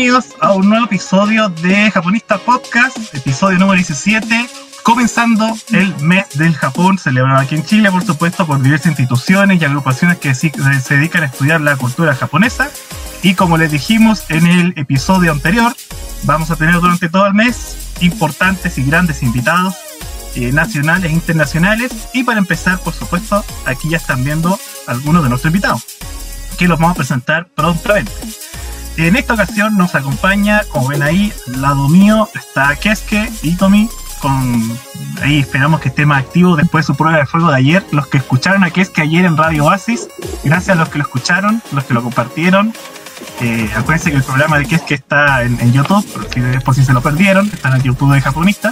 bienvenidos a un nuevo episodio de Japonista Podcast, episodio número 17, comenzando el mes del Japón, celebrado aquí en Chile, por supuesto, por diversas instituciones y agrupaciones que se dedican a estudiar la cultura japonesa. Y como les dijimos en el episodio anterior, vamos a tener durante todo el mes importantes y grandes invitados eh, nacionales e internacionales. Y para empezar, por supuesto, aquí ya están viendo algunos de nuestros invitados, que los vamos a presentar prontamente. En esta ocasión nos acompaña, como ven ahí, al lado mío está Keske y Tommy. Con, ahí esperamos que esté más activo después de su prueba de fuego de ayer. Los que escucharon a Keske ayer en Radio Oasis, gracias a los que lo escucharon, los que lo compartieron. Eh, acuérdense que el programa de Keske está en, YouTube, por si, por si se lo perdieron, está en el YouTube de Japonista.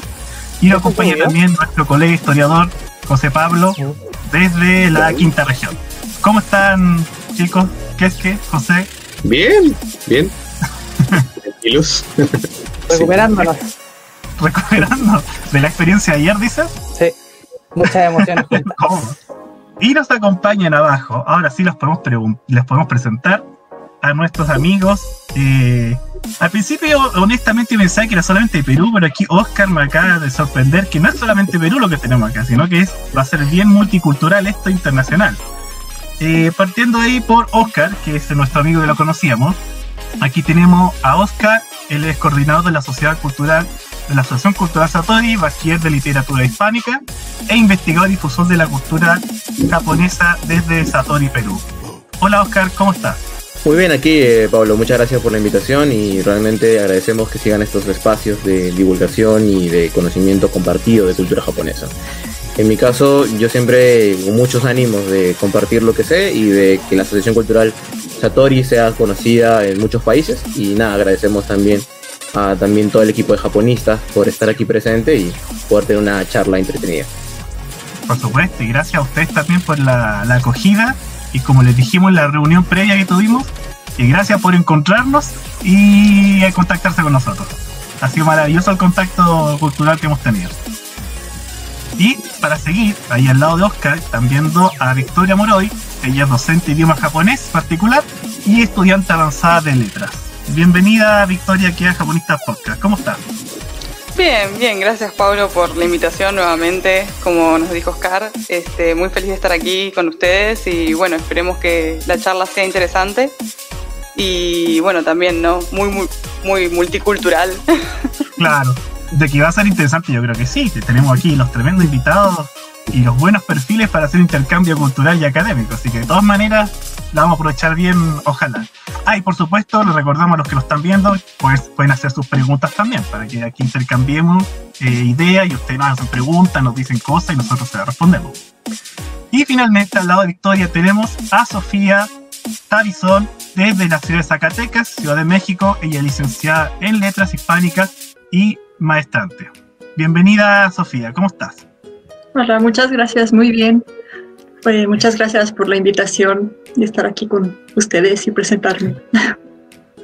Y lo acompaña también nuestro colega historiador José Pablo desde la quinta región. ¿Cómo están chicos? Keske, José, Bien, bien. Tranquilos. Recuperándonos. Recuperando de la experiencia de ayer, dices. Sí, muchas emociones. y nos acompañan abajo. Ahora sí los podemos, les podemos presentar a nuestros amigos. Eh, al principio, honestamente, pensaba que era solamente Perú, pero aquí Oscar me acaba de sorprender que no es solamente Perú lo que tenemos acá, sino que es, va a ser bien multicultural esto internacional. Eh, partiendo ahí por Oscar, que es nuestro amigo que lo conocíamos. Aquí tenemos a Oscar, él es coordinador de la Sociedad Cultural de la Asociación Cultural Satori, bachiller de literatura hispánica e investigador y difusor de la cultura japonesa desde Satori, Perú. Hola Oscar, ¿cómo estás? Muy bien aquí, eh, Pablo. Muchas gracias por la invitación y realmente agradecemos que sigan estos espacios de divulgación y de conocimiento compartido de cultura japonesa. En mi caso, yo siempre muchos ánimos de compartir lo que sé y de que la Asociación Cultural Satori sea conocida en muchos países. Y nada, agradecemos también a también todo el equipo de japonistas por estar aquí presente y poder tener una charla entretenida. Por supuesto, y gracias a ustedes también por la, acogida y como les dijimos en la reunión previa que tuvimos, y gracias por encontrarnos y contactarse con nosotros. Ha sido maravilloso el contacto cultural que hemos tenido. Y para seguir, ahí al lado de Oscar, están viendo a Victoria Moroy, ella es docente de idioma japonés particular y estudiante avanzada de letras. Bienvenida Victoria aquí a Japonistas Podcast, ¿cómo estás? Bien, bien, gracias Pablo por la invitación nuevamente, como nos dijo Oscar, este, muy feliz de estar aquí con ustedes y bueno, esperemos que la charla sea interesante y bueno, también, ¿no? Muy, muy, muy multicultural. Claro, de que va a ser interesante, yo creo que sí, tenemos aquí los tremendos invitados y los buenos perfiles para hacer intercambio cultural y académico. Así que de todas maneras la vamos a aprovechar bien, ojalá. Ah, y por supuesto, les recordamos a los que lo están viendo, pues pueden hacer sus preguntas también, para que aquí intercambiemos eh, ideas y ustedes nos hacen preguntas, nos dicen cosas y nosotros se las respondemos. Y finalmente, al lado de Victoria, tenemos a Sofía Tavison desde la ciudad de Zacatecas, Ciudad de México. Ella es licenciada en Letras Hispánicas y maestrante. Bienvenida, Sofía, ¿cómo estás? Hola, muchas gracias, muy bien. Pues muchas gracias por la invitación y estar aquí con ustedes y presentarme.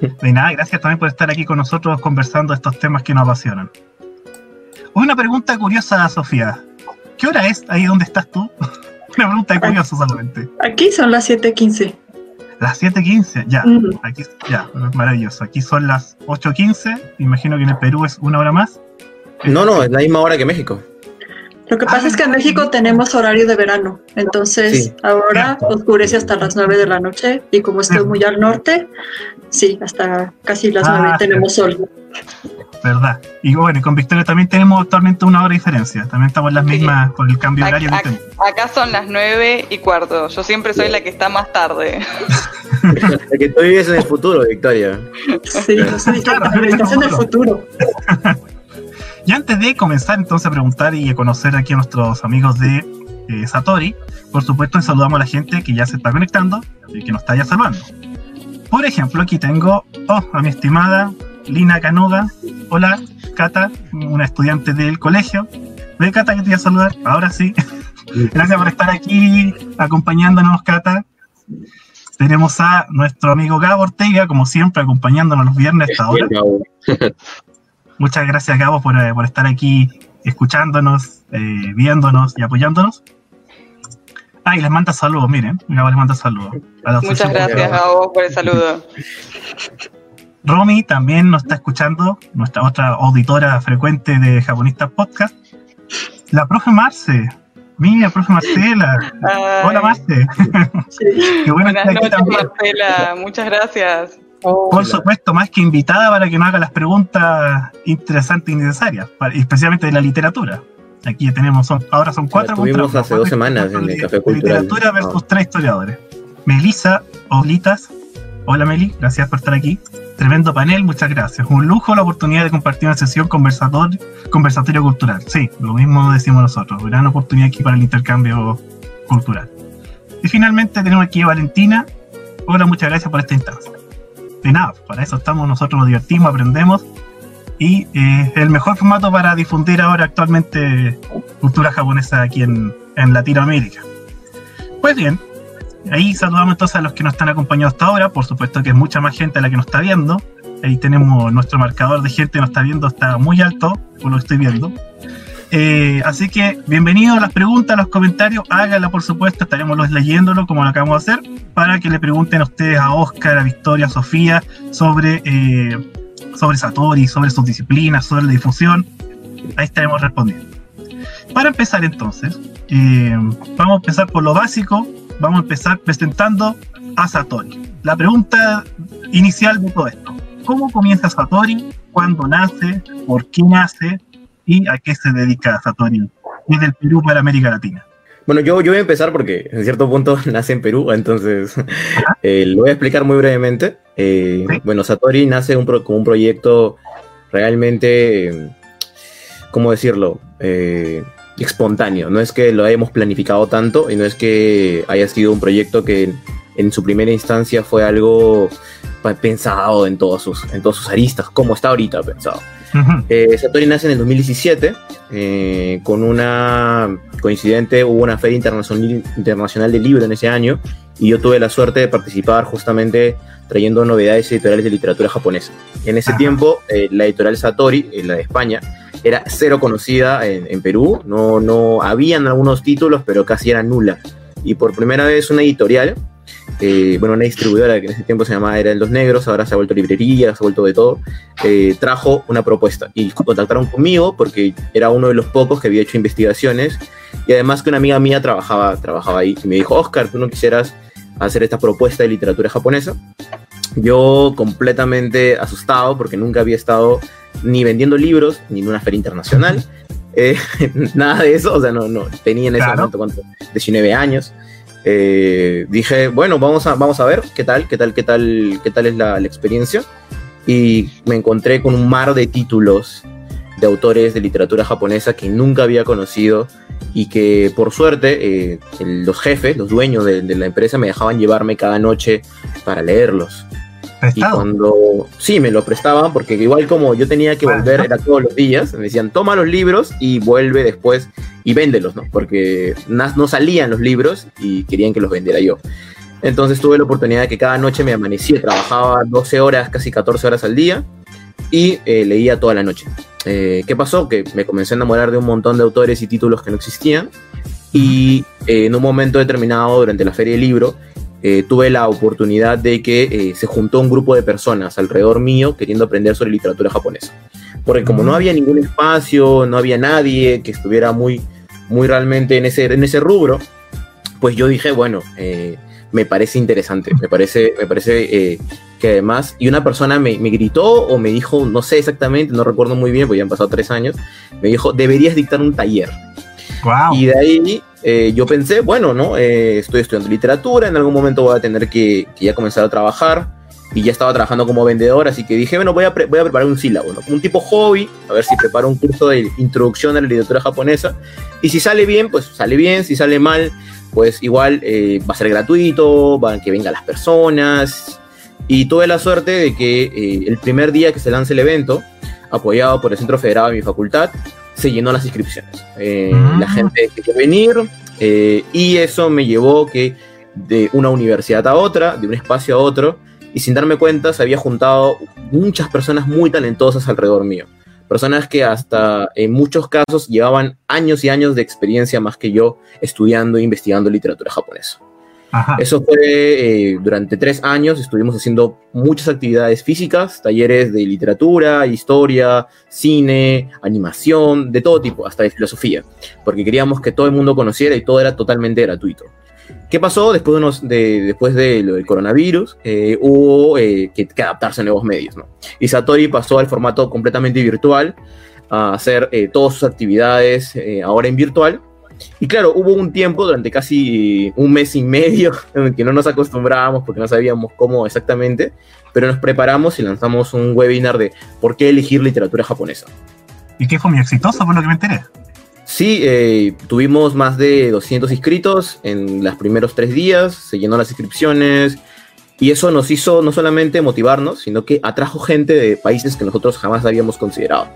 De nada, gracias también por estar aquí con nosotros conversando estos temas que nos apasionan. Una pregunta curiosa, Sofía. ¿Qué hora es ahí donde estás tú? Una pregunta curiosa solamente. Aquí son las 7.15. Las 7.15, ya. Aquí, ya, maravilloso. Aquí son las 8.15. Imagino que en el Perú es una hora más. No, no, es la misma hora que México. Lo que pasa es que en México tenemos horario de verano, entonces ahora oscurece hasta las 9 de la noche y como estoy muy al norte, sí, hasta casi las 9 ah, tenemos sol. ¿Verdad? Y bueno, con Victoria también tenemos actualmente una hora de diferencia, también estamos en las mismas con el cambio horario. Acá, acá son las 9 y cuarto, yo siempre soy la que está más tarde. la que tú vives en el futuro, Victoria. Sí, claro, estás en el futuro. Y antes de comenzar entonces a preguntar y a conocer aquí a nuestros amigos de eh, Satori, por supuesto saludamos a la gente que ya se está conectando y que nos está ya saludando. Por ejemplo, aquí tengo oh, a mi estimada Lina Canoga. Hola, Cata, una estudiante del colegio. Ve, Cata, que te voy a saludar. Ahora sí. Gracias por estar aquí acompañándonos, Cata. Tenemos a nuestro amigo Gabo Ortega, como siempre, acompañándonos los viernes hasta ahora. Muchas gracias, Gabo, por, eh, por estar aquí escuchándonos, eh, viéndonos y apoyándonos. Ah, y les manda saludos, miren. Gabo les manda saludos. Muchas gracias, Gabo, por el saludo. Romy también nos está escuchando, nuestra otra auditora frecuente de Japonistas Podcast. La profe Marce, mira, profe Marcela. Hola Marce. Qué bueno Buenas noches, Marcela, muchas gracias. Por supuesto, más que invitada para que nos haga las preguntas interesantes y necesarias, especialmente de la literatura. Aquí tenemos, ahora son cuatro. Estuvimos hace dos semanas en el Café Cultural. Literatura versus ah. tres historiadores. Melisa Oblitas. Hola Meli, gracias por estar aquí. Tremendo panel, muchas gracias. Un lujo la oportunidad de compartir una sesión conversatorio, conversatorio cultural. Sí, lo mismo decimos nosotros. Gran oportunidad aquí para el intercambio cultural. Y finalmente tenemos aquí a Valentina. Hola, muchas gracias por esta instancia de nada, para eso estamos, nosotros nos divertimos, aprendemos y eh, el mejor formato para difundir ahora actualmente cultura japonesa aquí en, en Latinoamérica. Pues bien, ahí saludamos entonces a los que nos están acompañando hasta ahora, por supuesto que es mucha más gente la que nos está viendo, ahí tenemos nuestro marcador de gente que nos está viendo, está muy alto, por lo que estoy viendo. Eh, así que bienvenidos a las preguntas, a los comentarios, háganla por supuesto, estaremos leyéndolo como lo acabamos de hacer, para que le pregunten a ustedes a Oscar, a Victoria, a Sofía sobre, eh, sobre Satori, sobre sus disciplinas, sobre la difusión. Ahí estaremos respondiendo. Para empezar entonces, eh, vamos a empezar por lo básico, vamos a empezar presentando a Satori. La pregunta inicial de todo esto, ¿cómo comienza Satori? ¿Cuándo nace? ¿Por qué nace? Y a qué se dedica Satori desde el Perú para América Latina. Bueno, yo, yo voy a empezar porque en cierto punto nace en Perú, entonces eh, lo voy a explicar muy brevemente. Eh, bueno, Satori nace un como un proyecto realmente, ¿cómo decirlo? Eh, espontáneo. No es que lo hayamos planificado tanto y no es que haya sido un proyecto que en, su primera instancia fue algo pensado en todos sus, en todos sus aristas, como está ahorita pensado. Eh, Satori nace en el 2017 eh, con una coincidente, hubo una feria internacional, internacional de libro en ese año y yo tuve la suerte de participar justamente trayendo novedades editoriales de literatura japonesa. En ese tiempo, eh, la editorial Satori, la de España, era cero conocida en, en, Perú, no, no habían algunos títulos, pero casi era nula. Y por primera vez una editorial eh, bueno, una distribuidora que en ese tiempo se llamaba Era de los Negros, ahora se ha vuelto librería, se ha vuelto de todo, eh, trajo una propuesta y contactaron conmigo porque era uno de los pocos que había hecho investigaciones y además que una amiga mía trabajaba, trabajaba ahí y me dijo, Oscar, ¿tú no quisieras hacer esta propuesta de literatura japonesa? Yo completamente asustado porque nunca había estado ni vendiendo libros ni en una feria internacional. Eh, nada de eso, o sea, no, no tenía en ese momento, ¿cuánto? 19 años. Eh, dije, bueno, vamos a, vamos a ver qué tal, qué tal, qué tal, qué tal es la, experiencia. Y me encontré con un mar de títulos de autores de literatura japonesa que nunca había conocido y que por suerte eh, los jefes, los dueños de, la empresa me dejaban llevarme cada noche para leerlos. Y cuando sí me lo prestaban, porque igual como yo tenía que volver, era todos los días, me decían, toma los libros y vuelve después y véndelos, ¿no? Porque no salían los libros y querían que los vendiera yo. Entonces tuve la oportunidad de que cada noche me amanecía, trabajaba 12 horas, casi 14 horas al día y eh, leía toda la noche. Eh, ¿Qué pasó? Que me comencé a enamorar de un montón de autores y títulos que no existían y eh, en un momento determinado durante la feria del libro eh, tuve la oportunidad de que eh, se juntó un grupo de personas alrededor mío queriendo aprender sobre literatura japonesa. Porque como no había ningún espacio, no había nadie que estuviera muy, muy realmente en ese, en ese rubro, pues yo dije, bueno, eh, me parece interesante, me parece, me parece que además, y una persona me, me, gritó o me dijo, no sé exactamente, no recuerdo muy bien, porque ya han pasado tres años, me dijo, deberías dictar un taller. Y de ahí eh, yo pensé, bueno, ¿no? Eh, estoy estudiando literatura, en algún momento voy a tener que, ya comenzar a trabajar. Y ya estaba trabajando como vendedor, así que dije, bueno, voy a, voy a preparar un sílabo. Un tipo hobby, a ver si preparo un curso de introducción a la literatura japonesa. Y si sale bien, pues sale bien, si sale mal, pues igual eh, va a ser gratuito, van que vengan las personas. Y tuve la suerte de que el primer día que se lance el evento, apoyado por el Centro Federado de mi facultad, se llenó las inscripciones. Eh, mm. La gente quería venir eh, y eso me llevó que de una universidad a otra, de un espacio a otro, y sin darme cuenta se había juntado muchas personas muy talentosas alrededor mío. Personas que hasta en muchos casos llevaban años y años de experiencia más que yo estudiando e investigando literatura japonesa. Eso fue eh, durante tres años, estuvimos haciendo muchas actividades físicas, talleres de literatura, historia, cine, animación, de todo tipo, hasta de filosofía, porque queríamos que todo el mundo conociera y todo era totalmente gratuito. ¿Qué pasó después de, unos, de después de lo del coronavirus? Eh, hubo eh, que, adaptarse a nuevos medios, ¿no? Y Satori pasó al formato completamente virtual, a hacer todas sus actividades ahora en virtual, y claro, hubo un tiempo durante casi un mes y medio en el que no nos acostumbrábamos porque no sabíamos cómo exactamente, pero nos preparamos y lanzamos un webinar de por qué elegir literatura japonesa. ¿Y qué fue muy exitoso por lo que me enteré? Sí, eh, tuvimos más de 200 inscritos en los primeros tres días, se llenó las inscripciones y eso nos hizo no solamente motivarnos, sino que atrajo gente de países que nosotros jamás habíamos considerado.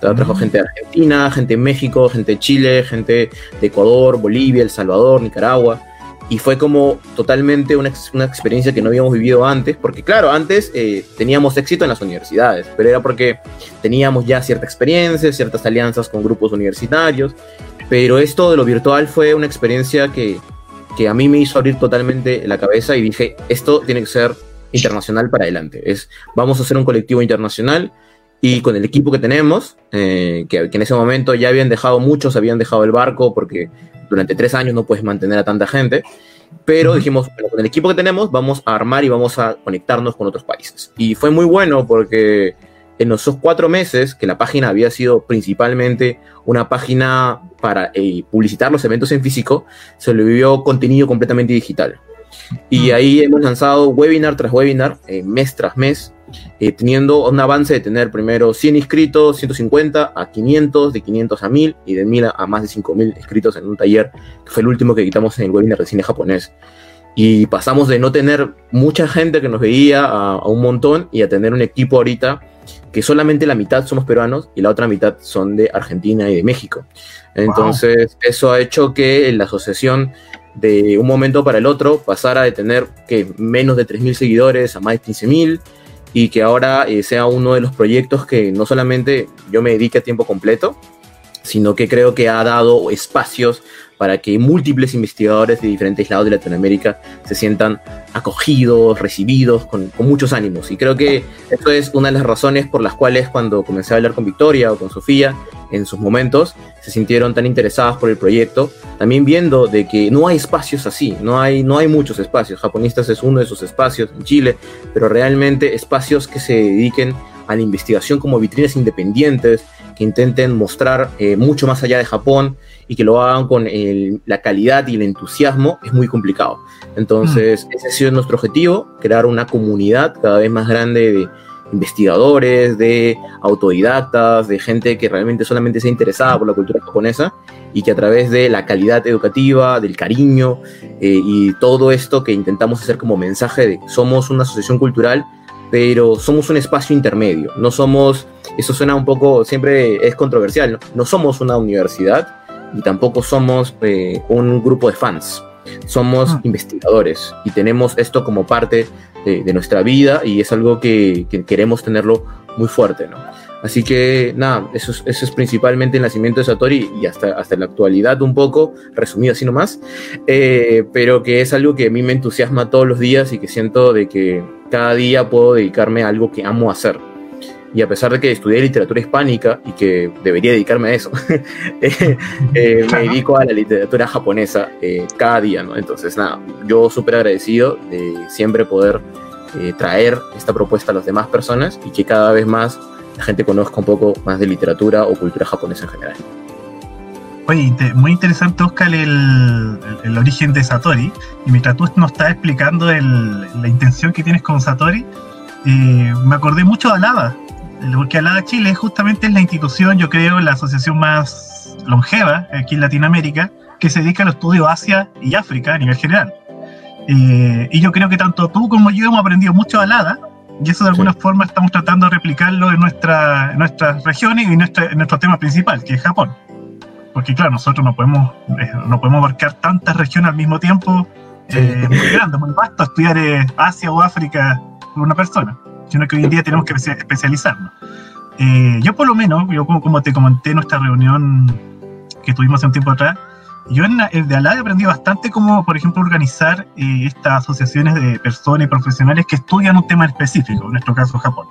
Trajo gente de Argentina, gente de México, gente de Chile, gente de Ecuador, Bolivia, El Salvador, Nicaragua. Y fue como totalmente una, una experiencia que no habíamos vivido antes, porque claro, antes eh, teníamos éxito en las universidades, pero era porque teníamos ya cierta experiencia, ciertas alianzas con grupos universitarios, pero esto de lo virtual fue una experiencia que, que a mí me hizo abrir totalmente la cabeza y dije, esto tiene que ser internacional para adelante. Es, vamos a hacer un colectivo internacional y con el equipo que tenemos, eh, que, en ese momento ya habían dejado, muchos habían dejado el barco porque durante tres años no puedes mantener a tanta gente, pero dijimos, con el equipo que tenemos vamos a armar y vamos a conectarnos con otros países. Y fue muy bueno porque en esos cuatro meses que la página había sido principalmente una página para eh, publicitar los eventos en físico, se le vivió contenido completamente digital. Y ahí hemos lanzado webinar tras webinar, eh, mes tras mes, eh, teniendo un avance de tener primero 100 inscritos, 150 a 500, de 500 a 1000 y de 1000 a, más de 5000 inscritos en un taller, que fue el último que quitamos en el webinar de cine japonés. Y pasamos de no tener mucha gente que nos veía a, un montón y a tener un equipo ahorita que solamente la mitad somos peruanos y la otra mitad son de Argentina y de México. Entonces, eso ha hecho que la asociación de un momento para el otro pasara de tener que menos de 3.000 seguidores a más de 15.000 y que ahora eh, sea uno de los proyectos que no solamente yo me dedique a tiempo completo, sino que creo que ha dado espacios para que múltiples investigadores de diferentes lados de Latinoamérica se sientan acogidos, recibidos, con, muchos ánimos. Y creo que esto es una de las razones por las cuales cuando comencé a hablar con Victoria o con Sofía en sus momentos, se sintieron tan interesadas por el proyecto, también viendo de que no hay espacios así, no hay, no hay muchos espacios. Japonistas es uno de esos espacios en Chile, pero realmente espacios que se dediquen a la investigación como vitrinas independientes, que intenten mostrar eh, mucho más allá de Japón y que lo hagan con la calidad y el entusiasmo, es muy complicado. Entonces, mm. ese ha sido nuestro objetivo, crear una comunidad cada vez más grande de investigadores, de autodidactas, de gente que realmente solamente sea interesada por la cultura japonesa y que a través de la calidad educativa, del cariño eh, y todo esto que intentamos hacer como mensaje de somos una asociación cultural pero somos un espacio intermedio. No somos, eso suena un poco, siempre es controversial, no, somos una universidad y tampoco somos eh, un grupo de fans. Somos ah. investigadores y tenemos esto como parte de, nuestra vida y es algo que, queremos tenerlo muy fuerte, ¿no? Así que nada, eso es, eso es, principalmente el nacimiento de Satori y hasta, hasta la actualidad un poco, resumido así nomás, eh, pero que es algo que a mí me entusiasma todos los días y que siento de que cada día puedo dedicarme a algo que amo hacer. Y a pesar de que estudié literatura hispánica y que debería dedicarme a eso, eh, eh, me dedico a la literatura japonesa eh, cada día, ¿no? Entonces, nada, yo súper agradecido de siempre poder traer esta propuesta a las demás personas y que cada vez más la gente conozca un poco más de literatura o cultura japonesa en general. Oye, muy interesante, Oscar, el, el, origen de Satori. Y mientras tú nos estás explicando la intención que tienes con Satori, eh, me acordé mucho de Alada. Porque Alada Chile justamente es la institución, yo creo, la asociación más longeva aquí en Latinoamérica, que se dedica al estudio Asia y África a nivel general. Eh, y yo creo que tanto tú como yo hemos aprendido mucho de Alada, y eso de alguna forma estamos tratando de replicarlo en, nuestra, en nuestras regiones y en nuestro tema principal, que es Japón porque claro, nosotros no podemos, eh, no podemos abarcar tantas regiones al mismo tiempo, eh, muy grande, muy vasto, estudiar eh, Asia o África por una persona, sino que hoy en día tenemos que especializarnos. yo por lo menos, yo como, te comenté en nuestra reunión que tuvimos hace un tiempo atrás, yo en, el de Alá he aprendido bastante cómo, por ejemplo, organizar eh, estas asociaciones de personas y profesionales que estudian un tema específico, en nuestro caso Japón.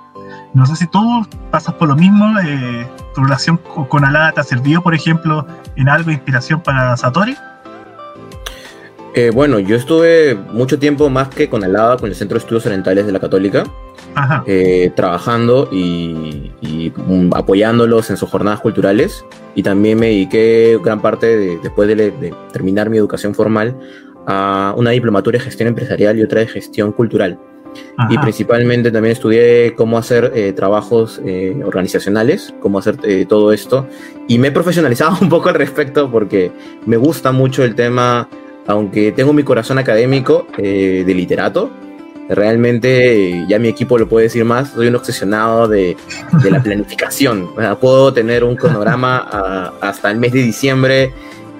No sé si tú pasas por lo mismo, eh, tu relación con, con Alá te ha servido, por ejemplo, en algo de inspiración para Satori. Eh, bueno, yo estuve mucho tiempo más que con Alá, con el Centro de Estudios Orientales de la Católica, eh, trabajando y, mm, apoyándolos en sus jornadas culturales. Y también me dediqué gran parte, después de, terminar mi educación formal, a una diplomatura de gestión empresarial y otra de gestión cultural. Y principalmente también estudié cómo hacer eh, trabajos eh, organizacionales, cómo hacer todo esto. Y me he profesionalizado un poco al respecto porque me gusta mucho el tema, aunque tengo mi corazón académico de literato, realmente ya mi equipo lo puede decir más, soy un obsesionado de, la planificación. puedo tener un cronograma hasta el mes de diciembre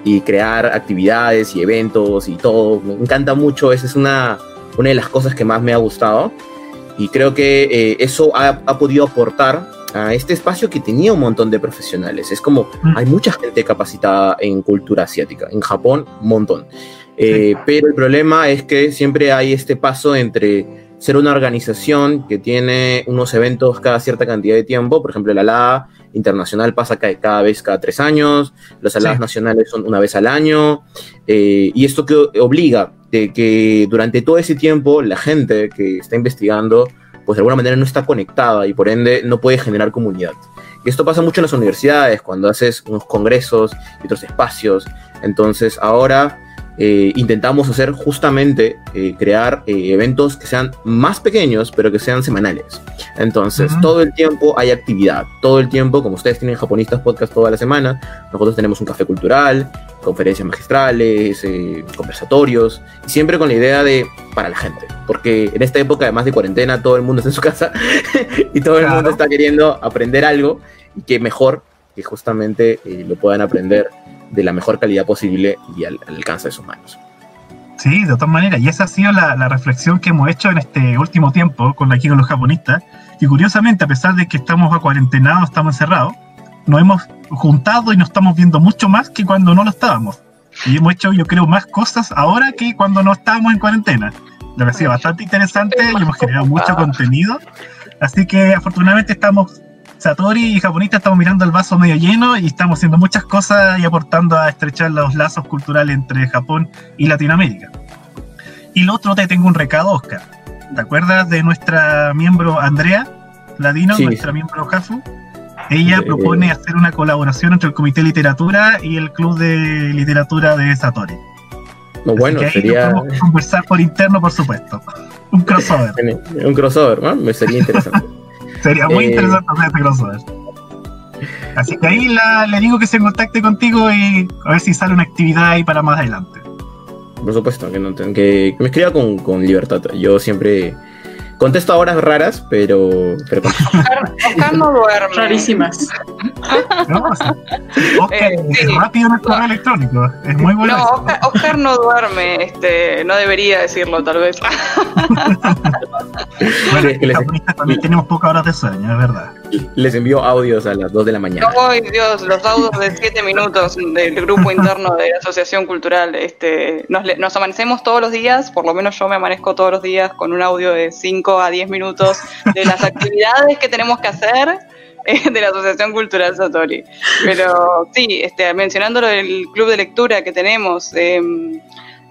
y crear actividades y eventos y todo. Me encanta mucho, esa es una, una de las cosas que más me ha gustado y creo que eh, eso ha, ha, podido aportar a este espacio que tenía un montón de profesionales. Es como, mm. hay mucha gente capacitada en cultura asiática, en Japón, un montón. Eh, pero el problema es que siempre hay este paso entre ser una organización que tiene unos eventos cada cierta cantidad de tiempo, por ejemplo, la ALA internacional pasa cada, vez cada tres años, los aladas nacionales son una vez al año, eh, y esto que obliga de que durante todo ese tiempo la gente que está investigando, pues de alguna manera no está conectada y por ende no puede generar comunidad. Y esto pasa mucho en las universidades, cuando haces unos congresos y otros espacios. Entonces ahora eh, intentamos hacer justamente eh, crear eh, eventos que sean más pequeños, pero que sean semanales. Entonces, todo el tiempo hay actividad, todo el tiempo, como ustedes tienen japonistas podcast toda la semana, nosotros tenemos un café cultural, conferencias magistrales, conversatorios, y siempre con la idea de para la gente, porque en esta época, además de cuarentena, todo el mundo está en su casa y todo el mundo está queriendo aprender algo, y que mejor que justamente lo puedan aprender de la mejor calidad posible y al, alcance de sus manos. Sí, de todas maneras, y esa ha sido la, reflexión que hemos hecho en este último tiempo con aquí con los japonistas, y curiosamente, a pesar de que estamos a cuarentenados, estamos encerrados, nos hemos juntado y nos estamos viendo mucho más que cuando no lo estábamos. Y hemos hecho, yo creo, más cosas ahora que cuando no estábamos en cuarentena. Lo que ha sido bastante interesante y hemos generado mucho contenido. Así que afortunadamente estamos Satori y Japonista estamos mirando el vaso medio lleno y estamos haciendo muchas cosas y aportando a estrechar los lazos culturales entre Japón y Latinoamérica. Y lo otro, te tengo un recado, Oscar. ¿Te acuerdas de nuestra miembro Andrea Ladino, nuestra miembro Jafu? Ella propone hacer una colaboración entre el Comité de Literatura y el Club de Literatura de Satori. No, bueno, sería. conversar por interno, por supuesto. Un crossover. un crossover, ¿no? Me sería interesante. Sería muy eh, interesante hacer este crossover. Así que ahí le digo que se contacte contigo y a ver si sale una actividad ahí para más adelante. Por supuesto, que, no, que, que me escriba con, con libertad. Yo siempre Contesto a horas raras, pero. pero Oscar, no duerme. Rarísimas. No, Oscar eh, es rápido en el correo electrónico. Es muy bueno. No, Oscar, no duerme. Este, no debería decirlo, tal vez. bueno, es que les... también tenemos pocas horas de sueño, es verdad. Les envío audios a las 2 de la mañana. Ay, Dios, los audios de 7 minutos del grupo interno de la Asociación Cultural. Este, nos, nos amanecemos todos los días, por lo menos yo me amanezco todos los días con un audio de 5 a 10 minutos de las actividades que tenemos que hacer eh, de la Asociación Cultural Satori. Pero sí, este, mencionando lo del club de lectura que tenemos, em,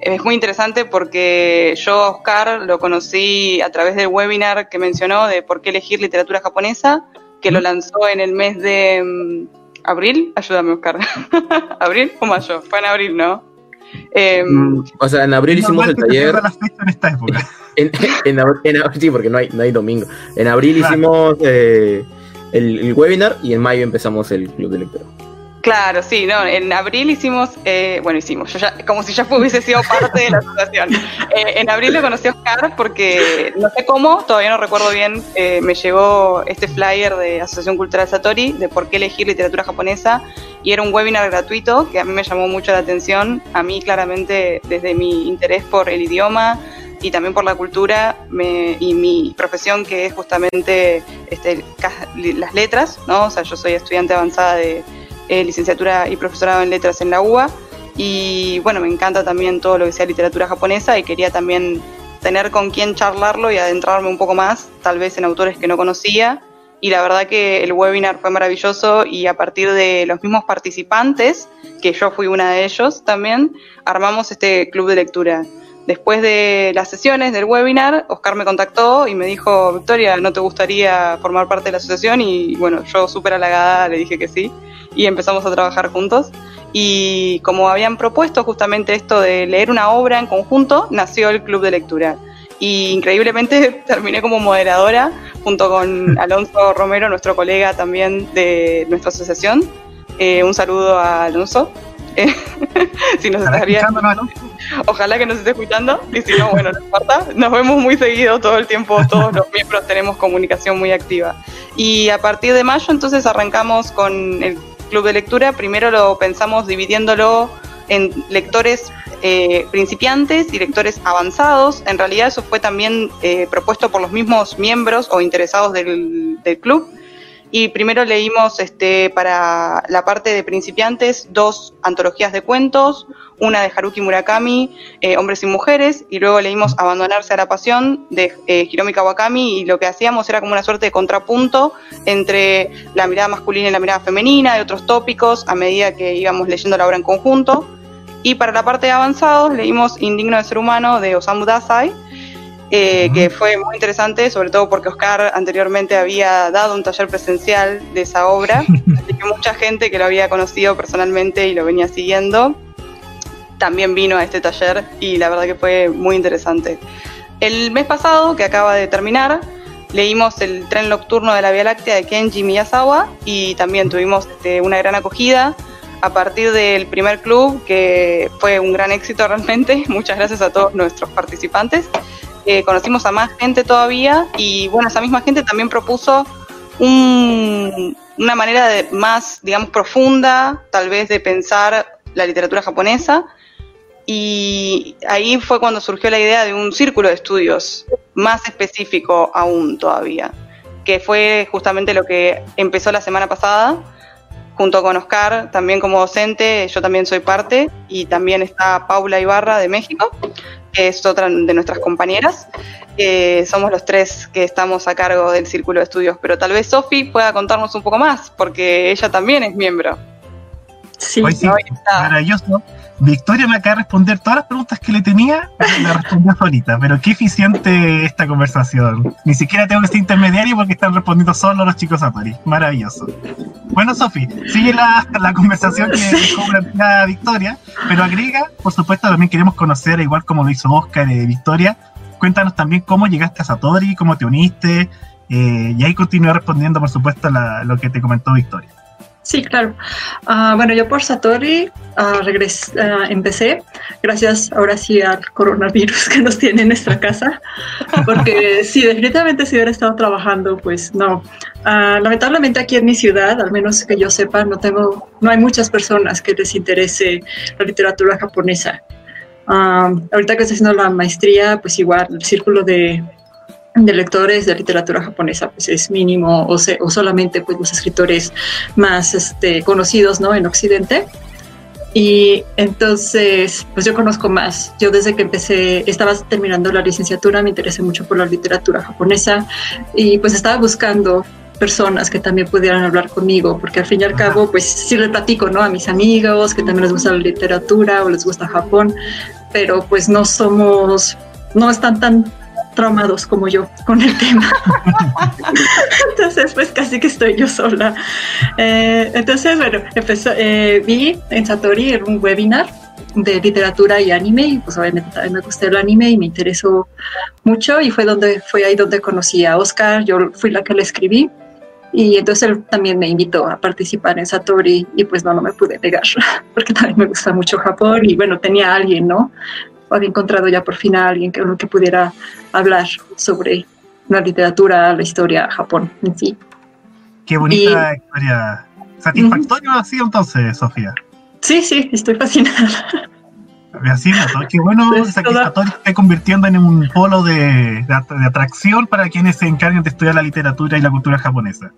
es muy interesante porque yo a Oscar lo conocí a través del webinar que mencionó de por qué elegir literatura japonesa, que lo lanzó en el mes de em, abril. Ayúdame, Oscar. ¿Abril o mayo? Fue en abril, ¿no? Em, o sea, en abril hicimos el taller. En esta época. En, sí, porque no hay, no hay domingo. En abril hicimos eh, el, webinar y en mayo empezamos el club de lectura. Claro, sí, no, en abril hicimos, eh, bueno, hicimos, yo ya, como si ya hubiese sido parte de la asociación. Eh, en abril lo conocí a Oscar porque, no sé cómo, todavía no recuerdo bien, eh, me llegó este flyer de Asociación Cultural Satori de por qué elegir literatura japonesa y era un webinar gratuito que a mí me llamó mucho la atención, a mí claramente desde mi interés por el idioma, y también por la cultura y mi profesión que es justamente este, las letras, ¿no? O sea, yo soy estudiante avanzada de eh, licenciatura y profesorado en letras en la UBA Y bueno, me encanta también todo lo que sea literatura japonesa y quería también tener con quién charlarlo y adentrarme un poco más, tal vez en autores que no conocía. Y la verdad que el webinar fue maravilloso y a partir de los mismos participantes, que yo fui una de ellos también, armamos este club de lectura. Después de las sesiones del webinar, Oscar me contactó y me dijo, Victoria, ¿no te gustaría formar parte de la asociación? Y bueno, yo súper halagada le dije que sí y empezamos a trabajar juntos. Y como habían propuesto justamente esto de leer una obra en conjunto, nació el club de lectura. Y increíblemente terminé como moderadora junto con Alonso Romero, nuestro colega también de nuestra asociación. Eh, un saludo a Alonso. si nos estaría... Ojalá que nos esté escuchando. Y si no, bueno, no importa. Nos vemos muy seguido todo el tiempo. Todos los miembros tenemos comunicación muy activa. Y a partir de mayo, entonces arrancamos con el club de lectura, primero lo pensamos dividiéndolo en lectores eh, principiantes y lectores avanzados. En realidad eso fue también eh, propuesto por los mismos miembros o interesados del, del club y primero leímos este, para la parte de principiantes dos antologías de cuentos, una de Haruki Murakami, eh, Hombres y Mujeres, y luego leímos Abandonarse a la Pasión de eh, Hiromi Kawakami, y lo que hacíamos era como una suerte de contrapunto entre la mirada masculina y la mirada femenina, y otros tópicos a medida que íbamos leyendo la obra en conjunto. Y para la parte de avanzados leímos Indigno de Ser Humano de Osamu Dazai, eh, que fue muy interesante, sobre todo porque Oscar anteriormente había dado un taller presencial de esa obra, y que mucha gente que lo había conocido personalmente y lo venía siguiendo también vino a este taller y la verdad que fue muy interesante. El mes pasado, que acaba de terminar, leímos el tren nocturno de la Vía Láctea de Kenji Miyazawa y también tuvimos este, una gran acogida a partir del primer club, que fue un gran éxito realmente. Muchas gracias a todos nuestros participantes conocimos a más gente todavía y bueno, esa misma gente también propuso una manera más, digamos, profunda, tal vez, de pensar la literatura japonesa. Y ahí fue cuando surgió la idea de un círculo de estudios más específico aún todavía, que fue justamente lo que empezó la semana pasada, junto con Oscar, también como docente, yo también soy parte, y también está Paula Ibarra de México, es otra de nuestras compañeras. somos los tres que estamos a cargo del Círculo de Estudios, pero tal vez Sofi pueda contarnos un poco más, porque ella también es miembro. Sí, maravilloso. Victoria me acaba de responder todas las preguntas que le tenía, la respondió solita, pero qué eficiente esta conversación. Ni siquiera tengo que ser intermediario porque están respondiendo solo los chicos a París. Maravilloso. Bueno, Sofi, sigue la, conversación que dejó la Victoria, pero agrega, por supuesto, también queremos conocer, igual como lo hizo Oscar y Victoria, cuéntanos también cómo llegaste a Satori, cómo te uniste, eh, y ahí continúa respondiendo, por supuesto, lo que te comentó Victoria. Sí, claro. Ah, bueno, yo por Satori uh, empecé gracias ahora sí al coronavirus que nos tiene en nuestra casa, porque sí, definitivamente si hubiera estado trabajando, pues no. lamentablemente aquí en mi ciudad, al menos que yo sepa, no tengo, no hay muchas personas que les interese la literatura japonesa. ahorita que estoy haciendo la maestría, pues igual el círculo de de lectores de literatura japonesa pues es mínimo o, o solamente pues los escritores más este, conocidos ¿no? en Occidente. Y entonces, pues yo conozco más. Yo desde que empecé, estaba terminando la licenciatura, me interesé mucho por la literatura japonesa y pues estaba buscando personas que también pudieran hablar conmigo, porque al fin y al cabo, pues sí le platico, ¿no? A mis amigos que también les gusta la literatura o les gusta Japón, pero pues no somos, no están tan traumados como yo con el tema. entonces, pues casi que estoy yo sola. Eh, entonces, bueno, empezó, eh, vi en Satori un webinar de literatura y anime y pues obviamente también me gustó el anime y me interesó mucho y fue donde fue ahí donde conocí a Oscar, yo fui la que le escribí y entonces él también me invitó a participar en Satori y pues no, no me pude negar porque también me gusta mucho Japón y bueno, tenía alguien, ¿no? Había encontrado ya por fin a alguien que, que pudiera hablar sobre la literatura, la historia, Japón en sí. Qué bonita historia. Satisfactorio ha sido entonces, Sofía. Sí, sí, estoy fascinada. Así, qué bueno Satisfactorio esté convirtiendo en un polo de, de, atracción para quienes se encargan de estudiar la literatura y la cultura japonesa.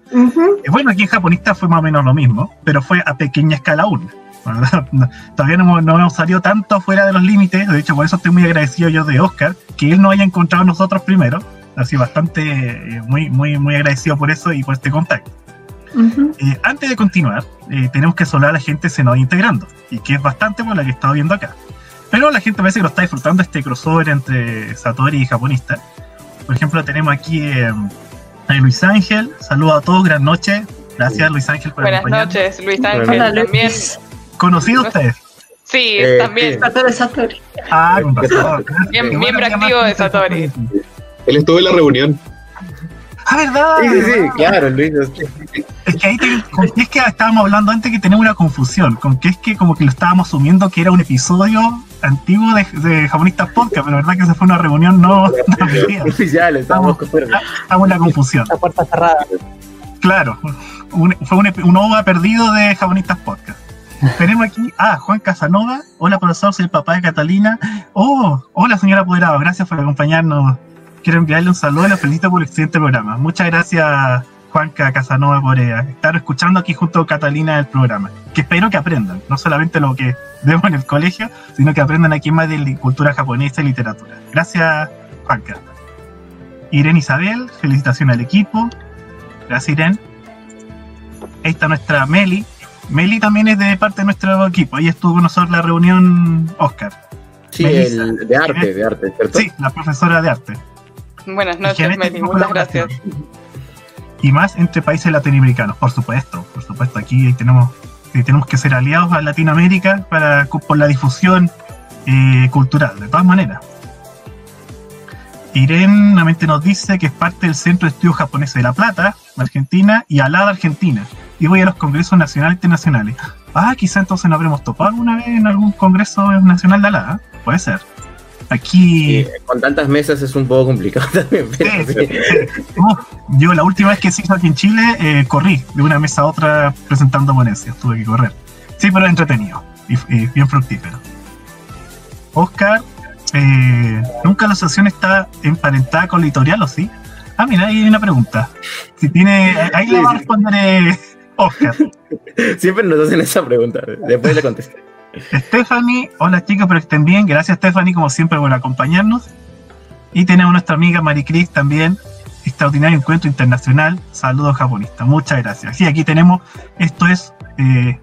Bueno, aquí en Japonista fue más o menos lo mismo, pero fue a pequeña escala aún. todavía no, no, hemos salido tanto fuera de los límites, de hecho por eso estoy muy agradecido yo de Oscar, que él nos haya encontrado a nosotros primero, así bastante, eh, muy, muy, muy agradecido por eso y por este contacto. eh, antes de continuar, eh, tenemos que solar a la gente se nos va integrando, y que es bastante por la que he estado viendo acá. Pero la gente parece que lo está disfrutando este crossover entre Satori y japonista. Por ejemplo, tenemos aquí eh, a Luis Ángel. Saludos a todos, gran noche. Gracias, Luis Ángel, por Buenas noches, Luis Ángel Hola, también. ¿Conocido ustedes? Sí, Eh, también. Satori, Satori. Ah, con razón. Bien- miembro activo de Satori. Él estuvo en la reunión. Ah, ¿verdad? Sí, sí, sí, ¿verdad? claro, Luis. Es que ahí te- con qué es que estábamos hablando antes que tenemos una confusión, con que es que como que lo estábamos asumiendo que era un episodio antiguo de, de Japonistas Podcast, pero la verdad que se fue una reunión no transmitida. Oficial, estamos con Hago una confusión. La puerta cerrada. Claro, un- fue un, un OVA perdido de Japonistas Podcast. Tenemos aquí a Juan Casanova. Hola, profesor, soy el papá de Catalina. Oh, hola, señora apoderado, gracias por acompañarnos. Quiero enviarle un saludo y lo felicito por el excelente programa. Muchas gracias, Juanca Casanova, por eh, estar escuchando aquí junto a Catalina el programa. Que espero que aprendan, no solamente lo que vemos en el colegio, sino que aprendan aquí más de cultura japonesa y literatura. Gracias, Juanca. Irene Isabel, felicitaciones al equipo. Gracias, Irene. Ahí está nuestra Meli. Meli también es de parte de nuestro equipo. Ella estuvo con nosotros la reunión Oscar. Sí, el de arte, de arte, ¿cierto? Sí, la profesora de arte. Buenas noches, Meli. Muchas gracias. Y más entre países latinoamericanos, por supuesto. Por supuesto, aquí tenemos, eh, tenemos que ser aliados a Latinoamérica para, por la difusión eh, cultural, de todas maneras. Irene nuevamente nos dice que es parte del Centro de Estudios Japoneses de La Plata, Argentina, y Alada, Argentina. Y voy a los congresos nacionales e internacionales. Ah, quizá entonces nos habremos topado alguna vez en algún congreso nacional de Alada. Puede ser. Aquí. Con tantas mesas es un poco complicado también. pero Sí, sí. sí. Uf, yo la última vez que se hizo aquí en Chile, eh, corrí de una mesa a otra presentando ponencias, tuve que correr. Sí, pero entretenido y, y bien fructífero. Oscar, eh, ¿nunca la asociación está emparentada con la editorial o sí? Ah, mira, ahí hay una pregunta. Si tiene, ahí le va a responder eh, Oscar. Siempre nos hacen esa pregunta. Después le contesto. Stephanie, hola chicos, pero que estén bien. Gracias Stephanie, como siempre, por acompañarnos. Y tenemos a nuestra amiga Maricris también, extraordinario encuentro internacional. Saludos japonistas, muchas gracias. Sí, aquí tenemos, esto es eh,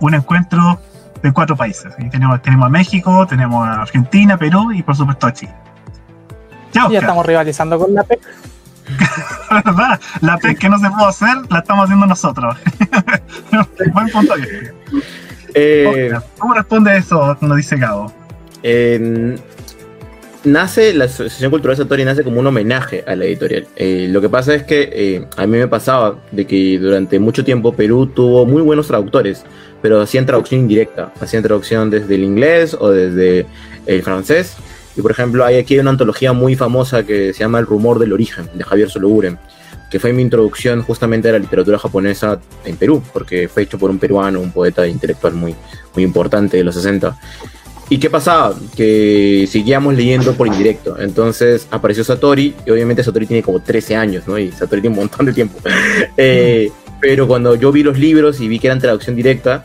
un encuentro de cuatro países. Y tenemos, tenemos a México, tenemos a Argentina, Perú y por supuesto a Chile. Ya, Ya estamos rivalizando con la PEC. ¿Verdad? La PEC que no se pudo hacer, la estamos haciendo nosotros. Buen punto. Eh, ¿Cómo responde eso? Nos dice Gabo. Eh, nace, la Asociación Cultural Satori nace como un homenaje a la editorial. Eh, lo que pasa es que eh, a mí me pasaba de que durante mucho tiempo Perú tuvo muy buenos traductores, pero hacían traducción indirecta, hacían traducción desde el inglés o desde el francés. Y por ejemplo, hay aquí una antología muy famosa que se llama El rumor del origen, de Javier Sologuren, que fue mi introducción justamente a la literatura japonesa en Perú, porque fue hecho por un peruano, un poeta intelectual muy, muy importante de los 60. ¿Y qué pasaba? Que seguíamos leyendo por indirecto. Entonces apareció Satori, y obviamente Satori tiene como 13 años, ¿no? Y Satori tiene un montón de tiempo. Eh, pero cuando yo vi los libros y vi que eran traducción directa,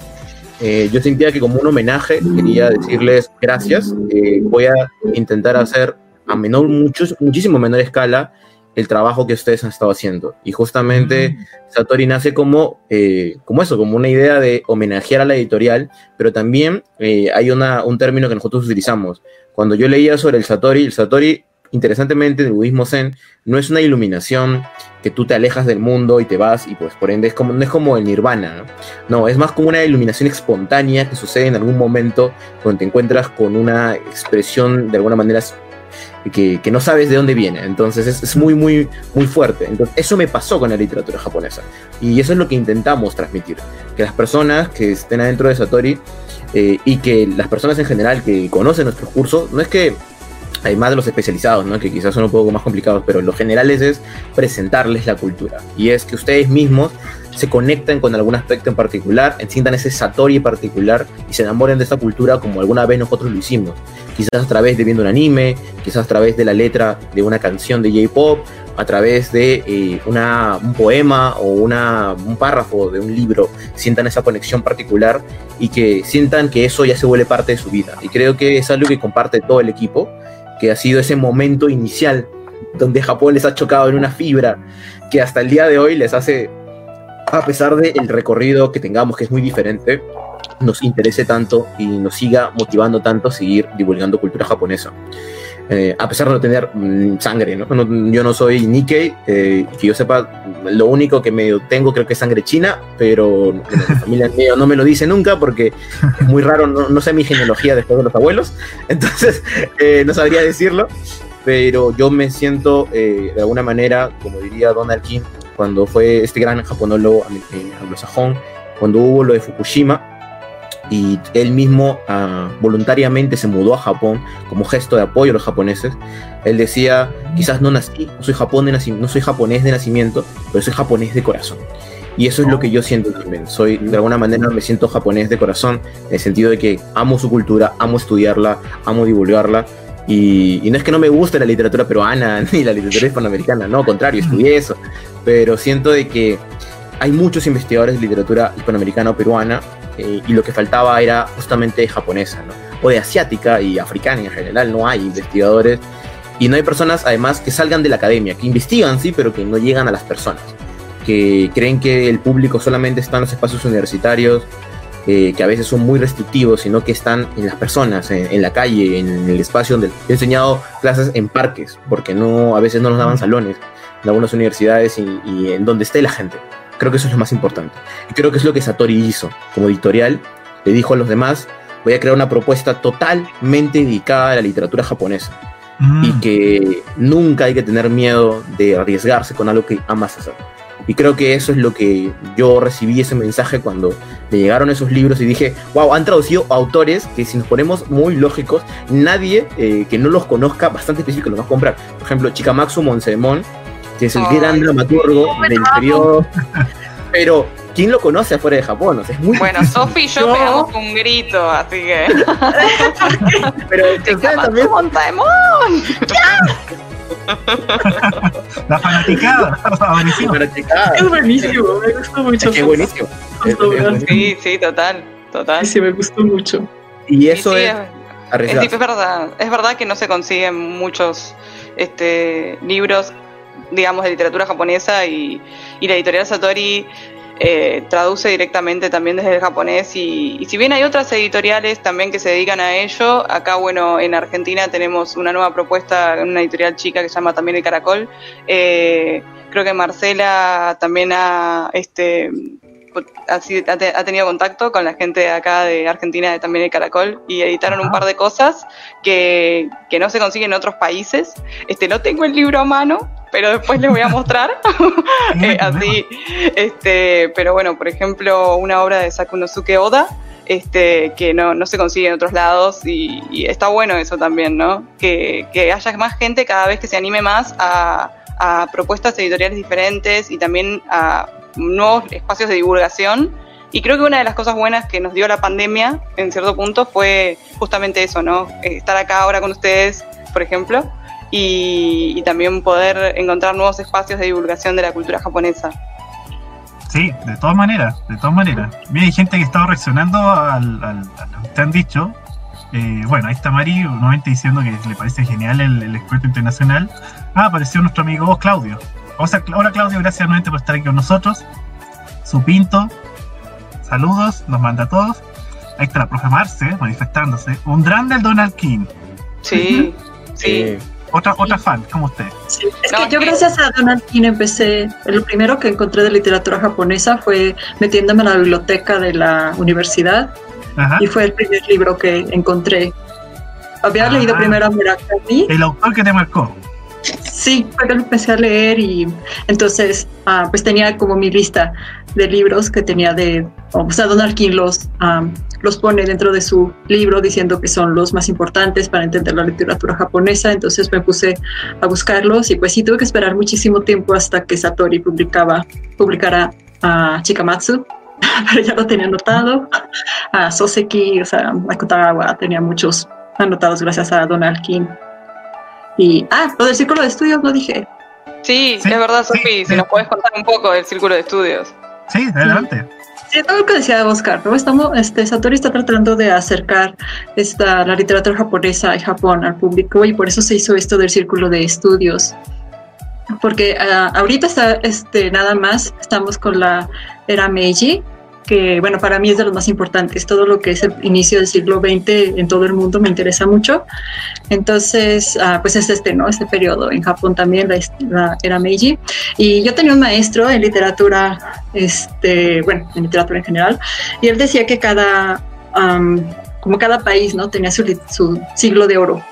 eh, yo sentía que como un homenaje quería decirles gracias. eh, voy a intentar hacer a menor, muchos, muchísimo menor escala el trabajo que ustedes han estado haciendo. Y justamente Satori nace como, eh, como eso, como una idea de homenajear a la editorial, pero también hay una, un término que nosotros utilizamos. Cuando yo leía sobre el Satori, el Satori, interesantemente, en el budismo zen, no es una iluminación que tú te alejas del mundo y te vas, y pues por ende es como, no es como el nirvana, ¿no? Es más como una iluminación espontánea que sucede en algún momento donde te encuentras con una expresión de alguna manera que, que no sabes de dónde viene. Entonces es, es, muy, muy, muy fuerte. Entonces eso me pasó con la literatura japonesa. Y eso es lo que intentamos transmitir. Que las personas que estén adentro de Satori eh, y que las personas en general que conocen nuestros cursos, no es que hay más de los especializados, ¿no? que quizás son un poco más complicados, pero lo general es, es presentarles la cultura. Y es que ustedes mismos se conecten con algún aspecto en particular, sientan ese Satori particular y se enamoren de esta cultura como alguna vez nosotros lo hicimos. Quizás a través de viendo un anime, quizás a través de la letra de una canción de J-Pop, a través de eh, una, un poema o una, un párrafo de un libro, sientan esa conexión particular y que sientan que eso ya se vuelve parte de su vida. Y creo que es algo que comparte todo el equipo, que ha sido ese momento inicial donde Japón les ha chocado en una fibra que hasta el día de hoy les hace, a pesar del recorrido que tengamos, que es muy diferente, nos interese tanto y nos siga motivando tanto a seguir divulgando cultura japonesa. Eh, a pesar de no tener mm, sangre, ¿no? Yo no soy Nikkei, eh, que yo sepa, lo único que me tengo creo que es sangre china, pero mi familia no me lo dice nunca porque es muy raro, no, sé mi genealogía después de los abuelos, entonces eh, no sabría decirlo, pero yo me siento de alguna manera, como diría Donald King, cuando fue este gran japonólogo anglosajón, cuando hubo lo de Fukushima, y él mismo ah, voluntariamente se mudó a Japón como gesto de apoyo a los japoneses. Él decía, quizás no nací, no soy, Japón de no soy japonés de nacimiento, pero soy japonés de corazón. Y eso es lo que yo siento también. Soy, de alguna manera, me siento japonés de corazón, en el sentido de que amo su cultura, amo estudiarla, amo divulgarla. Y, y no es que no me guste la literatura peruana ni la literatura hispanoamericana, no, al contrario, estudié eso. Pero siento de que hay muchos investigadores de literatura hispanoamericana o peruana eh, y lo que faltaba era justamente japonesa, ¿no? O de asiática y africana en general, no hay investigadores y no hay personas además que salgan de la academia, que investigan, sí, pero que no llegan a las personas, que creen que el público solamente está en los espacios universitarios, eh, que a veces son muy restrictivos, sino que están en las personas, en, la calle, en el espacio donde he enseñado clases en parques, porque no, a veces no nos daban salones en algunas universidades y en donde esté la gente. Creo que eso es lo más importante. Y creo que es lo que Satori hizo como editorial. Le dijo a los demás, voy a crear una propuesta totalmente dedicada a la literatura japonesa. Y mm. que nunca hay que tener miedo de arriesgarse con algo que amas hacer. Y creo que eso es lo que yo recibí ese mensaje cuando me llegaron esos libros y dije, wow, han traducido autores que si nos ponemos muy lógicos, nadie eh, que no los conozca, bastante específico, los va a comprar. Por ejemplo, Chikamatsu Monsemon que es el gran dramaturgo del periodo. Pero, ¿quién lo conoce afuera de Japón? es muy bueno, Sofi y yo pegamos un grito, así que. Pero ustedes también. La fanaticada. Es buenísimo, me gustó mucho. Es buenísimo. Sí, sí, total. Total. Sí, me gustó mucho. Y eso es. Es, es, verdad, es verdad que no se consiguen muchos este, libros digamos, de literatura japonesa y, la editorial Satori eh, traduce directamente también desde el japonés y, si bien hay otras editoriales también que se dedican a ello, acá bueno, en Argentina tenemos una nueva propuesta, una editorial chica que se llama también El Caracol. Eh, creo que Marcela también ha, este, ha, tenido contacto con la gente acá de Argentina de también El Caracol y editaron un par de cosas que, que no se consiguen en otros países. Este, no tengo el libro a mano, pero después les voy a mostrar. Eh, así, este, pero bueno, por ejemplo, una obra de Sakunosuke Oda, este, que no, no se consigue en otros lados y, está bueno eso también, ¿no? Que, que, haya más gente cada vez que se anime más a, a propuestas editoriales diferentes y también a nuevos espacios de divulgación. Y creo que una de las cosas buenas que nos dio la pandemia, en cierto punto, fue justamente eso, ¿no? Estar acá ahora con ustedes, por ejemplo, y, también poder encontrar nuevos espacios de divulgación de la cultura japonesa. Sí, de todas maneras, de todas maneras. Mira, hay gente que estaba reaccionando al, a lo que te han dicho. Eh, bueno, ahí está Mari nuevamente diciendo que le parece genial el, el experto internacional. Ah, apareció nuestro amigo Claudio. hola Claudio, gracias nuevamente por estar aquí con nosotros. Su Pinto, saludos, nos manda a todos. Ahí está la profe Marce manifestándose. Un gran del Donald King. Sí, sí. Otra, otra fan, como usted. es que yo gracias a Donald King empecé, lo primero que encontré de literatura japonesa fue metiéndome en la biblioteca de la universidad y fue el primer libro que encontré. Había ah. leído primero a Murakami. El autor que te marcó. Sí, fue que lo empecé a leer y entonces ah, pues tenía como mi lista de libros que tenía de, o sea, Donald King los, los pone dentro de su libro diciendo que son los más importantes para entender la literatura japonesa, entonces me puse a buscarlos y pues sí tuve que esperar muchísimo tiempo hasta que Satori publicaba, publicara a Chikamatsu, pero ya lo tenía anotado, a Soseki, o sea, tenía muchos anotados gracias a Donald King. Y, ah, lo del círculo de estudios no dije. Sí, Sí, es verdad, sí, Sofi, sí. si nos puedes contar un poco del círculo de estudios. Sí, adelante. Todo lo que decía Oscar, ¿no? Estamos, este, Satori está tratando de acercar esta, la literatura japonesa y Japón al público y por eso se hizo esto del círculo de estudios. Porque ah, ahorita está, este, nada más estamos con la era Meiji, que bueno, para mí es de los más importantes. Todo lo que es el inicio del siglo XX en todo el mundo me interesa mucho. Entonces, ah, pues es este, ¿no? Este periodo. En Japón también la, la era Meiji. Y yo tenía un maestro en literatura, este, bueno, en literatura en general, y él decía que cada, am, como cada país, ¿no? Tenía su, su siglo de oro,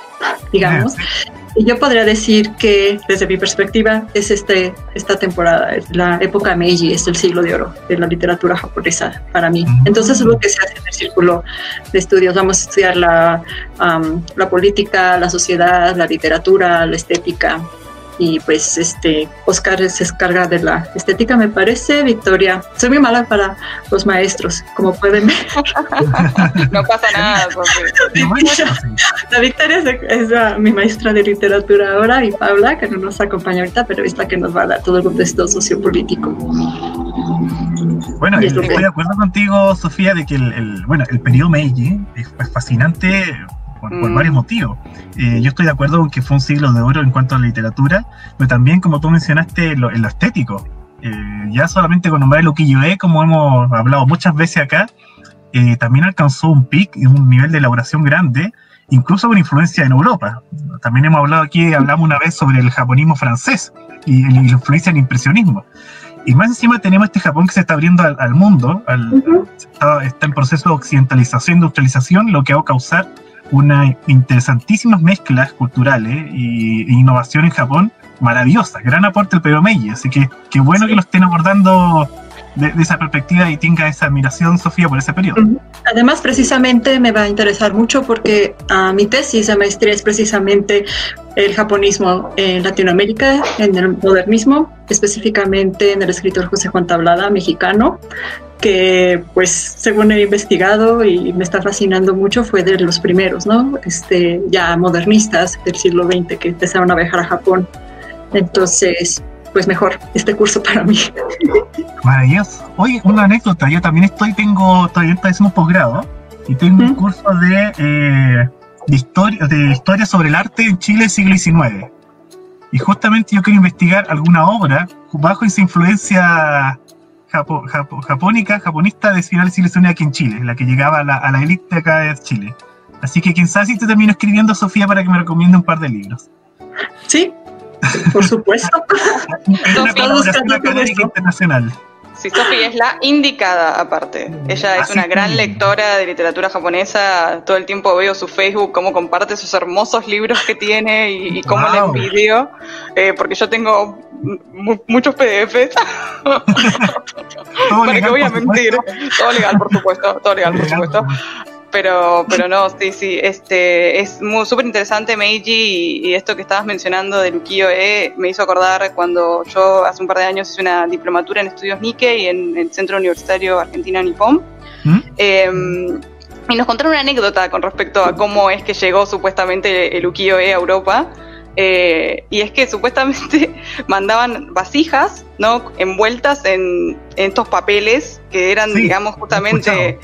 digamos. Yo podría decir que, desde mi perspectiva, es este, esta temporada, es la época Meiji, es el siglo de oro de la literatura japonesa para mí. Mm. Entonces es lo que se hace en el círculo de estudios. Vamos a estudiar la, la política, la sociedad, la literatura, la estética. Y pues este Oscar se encarga de la estética, me parece. Victoria, soy muy mala para los maestros, como pueden ver. No pasa nada. La Victoria es, es la- mi maestra de literatura ahora y Paula, que no nos acompaña ahorita, pero es la que nos va a dar todo el contexto sociopolítico. Bueno, estoy de acuerdo contigo, Sofía, de que el, el- bueno, el periodo Meiji es, es fascinante por, por Mm. varios motivos. Eh, yo estoy de acuerdo con que fue un siglo de oro en cuanto a la literatura, pero también, como tú mencionaste, lo- en lo estético. Eh, ya solamente con nombrar ukiyo-e, como hemos hablado muchas veces acá, eh, también alcanzó un pic y un nivel de elaboración grande, incluso con influencia en Europa. También hemos hablado aquí, hablamos una vez sobre el japonismo francés y, y la influencia del impresionismo. Y más encima tenemos este Japón que se está abriendo al, al mundo, al- Ujú. está, está en proceso de occidentalización, industrialización, lo que va a causar unas interesantísimas mezclas culturales y, e innovación en Japón maravillosas, gran aporte el periodo Meiji, así que qué bueno que lo estén abordando de, de esa perspectiva y tenga esa admiración, Sofía, por ese periodo. Además, precisamente me va a interesar mucho porque ah, mi tesis de maestría es precisamente el japonismo en Latinoamérica, en el modernismo, específicamente en el escritor José Juan Tablada, mexicano, que pues según he investigado y me está fascinando mucho, fue de los primeros, ¿no? Este, ya modernistas del siglo XX que empezaron a viajar a Japón. Entonces, pues mejor este curso para mí. Maravilloso. Oye, una anécdota, yo también estoy, tengo, todavía estoy haciendo un posgrado y tengo un ¿Mm? curso de, eh, de, historia, de historia sobre el arte en Chile siglo XIX. Y justamente yo quiero investigar alguna obra bajo esa influencia japo- japo- japónica, japonista de final del siglo XIX aquí en Chile, la que llegaba a la, a la élite acá de Chile. Así que quién sabe si te termino escribiendo, Sofía, para que me recomiende un par de libros. Sí, por supuesto. Es una académica internacional. Sí, Sofi es la indicada aparte. Ella es Así una que- gran lectora de literatura japonesa. Todo el tiempo veo su Facebook, cómo comparte sus hermosos libros que tiene y, y cómo Wow. envidio. Eh, porque yo tengo mu- muchos PDFs. ¿Para qué legal, voy a mentir? supuesto. Todo legal, por supuesto. Todo legal, por Legal, supuesto. Pero, pero no, sí, sí, este, es muy súper interesante Meiji y, y esto que estabas mencionando del ukiyo-e me hizo acordar cuando yo hace un par de años hice una diplomatura en estudios Nikkei en el Centro Universitario Argentina Nippon. ¿Mm? Eh, y nos contaron una anécdota con respecto a cómo es que llegó supuestamente el ukiyo-e a Europa. Eh, y es que supuestamente mandaban vasijas, ¿no? Envueltas en, en estos papeles que eran, Sí, digamos, justamente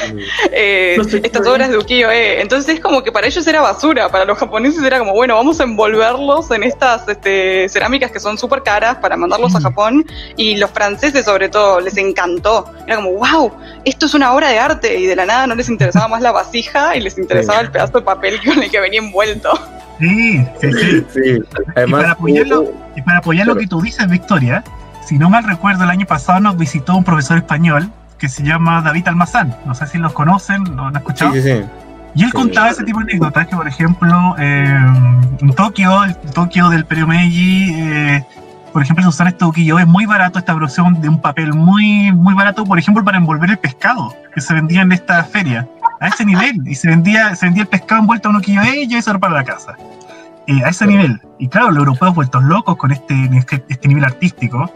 eh, estas obras de ukiyo-e. Entonces es como que para ellos era basura, para los japoneses era como, bueno, vamos a envolverlos en estas este, cerámicas que son súper caras para mandarlos a Mm. Japón. Y los franceses sobre todo les encantó. Era como, wow, esto es una obra de arte. Y de la nada no les interesaba más la vasija y les interesaba el pedazo de papel con el que venía envuelto. Sí, sí, sí. Sí, además. para apoyarlo- hubo- Y para apoyar lo que tú dices, Victoria, si no mal recuerdo, el año pasado nos visitó un profesor español que se llama David Almazán. No sé si los conocen, lo han Sí, escuchado. sí, sí. Y él Sí. contaba ese tipo de anécdotas, que por ejemplo, eh, en Tokio, el Tokio del periodo Meiji, eh, por ejemplo, se usan este ukiyo, es muy barato esta producción de un papel muy, muy barato, por ejemplo, para envolver el pescado, que se vendía en esta feria, a ese nivel, y se vendía, se vendía el pescado envuelto en un ukiyo y eso era para la casa. Eh, a ese nivel. Y claro, los europeos vueltos locos con este, este, este nivel artístico,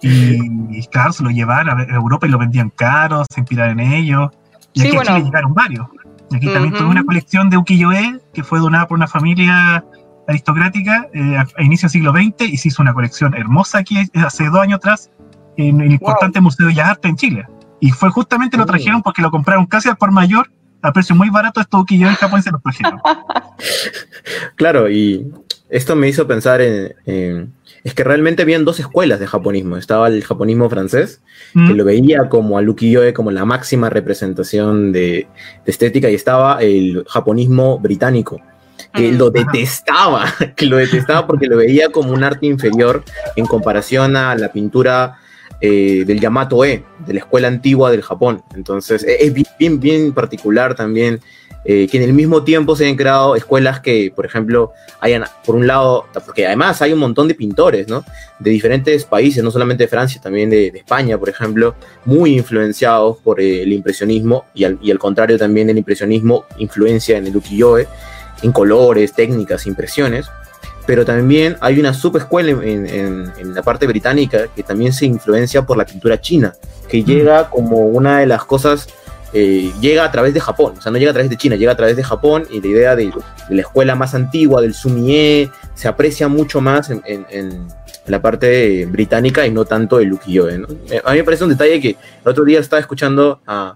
Y, claro, se lo llevaron a Europa y lo vendían caro, se inspiraron en ellos. Y aquí a Chile llegaron varios. Y aquí también tuve una colección de ukiyo-e que fue donada por una familia aristocrática eh, a, inicios del siglo XX y se hizo una colección hermosa aquí hace dos años atrás en el importante Museo de Bellas Artes en Chile. Y fue justamente lo oh. trajeron porque lo compraron casi al por mayor a precio muy barato estos ukiyo en Japón se los trajeron. claro, y esto me hizo pensar en, es que realmente habían dos escuelas de japonismo. Estaba el japonismo francés, que lo veía como al ukiyo-e como la máxima representación de, estética, y estaba el japonismo británico, que mm. lo detestaba, que lo detestaba porque lo veía como un arte inferior en comparación a la pintura eh, del Yamato E, de la escuela antigua del Japón. Entonces, e, es bien, particular también eh, que en el mismo tiempo se hayan creado escuelas que, por ejemplo, hayan, por un lado, porque además hay un montón de pintores, ¿no? De diferentes países, no solamente de Francia, también de, España, por ejemplo, muy influenciados por eh, el impresionismo y al, y al contrario también el impresionismo influencia en el ukiyo-e, en colores, técnicas, impresiones pero también hay una subescuela en, en, la parte británica que también se influencia por la pintura china, que mm. llega como una de las cosas, eh, llega a través de Japón, o sea, no llega a través de China, llega a través de Japón y la idea de, la escuela más antigua, del sumie, se aprecia mucho más en, la parte británica y no tanto el ukiyo-e. ¿no? A mí me parece un detalle que el otro día estaba escuchando a,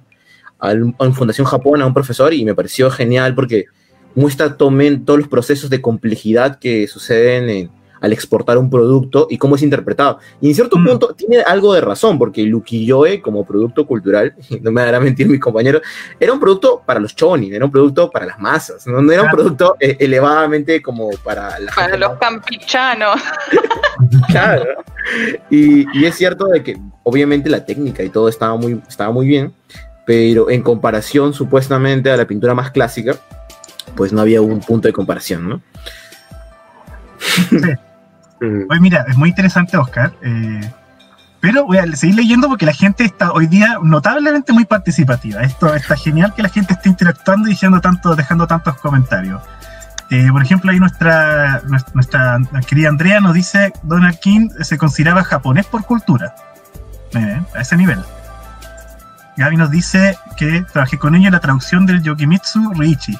a, a Fundación Japón, a un profesor, y me pareció genial porque muestra tomen todos los procesos de complejidad que suceden al exportar un producto y cómo es interpretado. Y en cierto mm. punto tiene algo de razón, porque el ukiyo-e como producto cultural, no me hará mentir mi compañero, era un producto para los chonin, era un producto para las masas, no, era un producto eh, elevadamente como para la Para los campichanos. claro. Y, y, es cierto de que obviamente la técnica y todo estaba muy, estaba muy bien, pero en comparación supuestamente a la pintura más clásica, pues no había un punto de comparación, ¿no? Sí. Oye, mira, es muy interesante, Oscar. Eh, pero voy a seguir leyendo porque la gente está hoy día notablemente muy participativa. Esto está genial que la gente esté interactuando y diciendo tanto, dejando tantos comentarios. Eh, por ejemplo, ahí nuestra, nuestra, querida Andrea nos dice, Donald King se consideraba japonés por cultura. Eh, a ese nivel. Gaby nos dice que trabajé con ella en la traducción del Yokimitsu Riichi.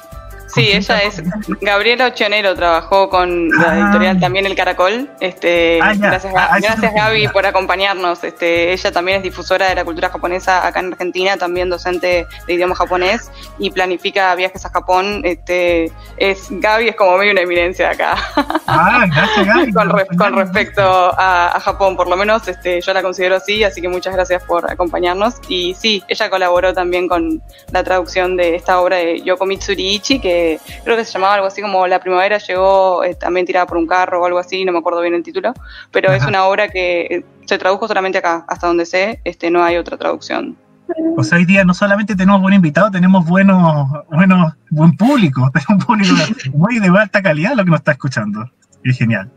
Sí, ella es Gabriela Ochionero, trabajó con la ah. editorial también El Caracol. Este, ah, gracias, ah, gracias Gaby por acompañarnos. Este, ella también es difusora de la cultura japonesa acá en Argentina, también docente de idioma japonés y planifica viajes a Japón. Este, es Gaby es como medio una eminencia acá. Ah, gracias Gaby. con, con, respecto a, Japón, por lo menos este, yo la considero así, así que muchas gracias por acompañarnos. Y sí, ella colaboró también con la traducción de esta obra de Yoko Mitsuriichi, que creo que se llamaba algo así como La primavera llegó eh, también tirada por un carro o algo así, no me acuerdo bien el título, pero es una obra que eh, se tradujo solamente acá, hasta donde sé, este, no hay otra traducción. O sea, hoy día no solamente tenemos buen invitado, tenemos buenos, buenos, buen público, tenemos un público muy de alta calidad lo que nos está escuchando. Es genial.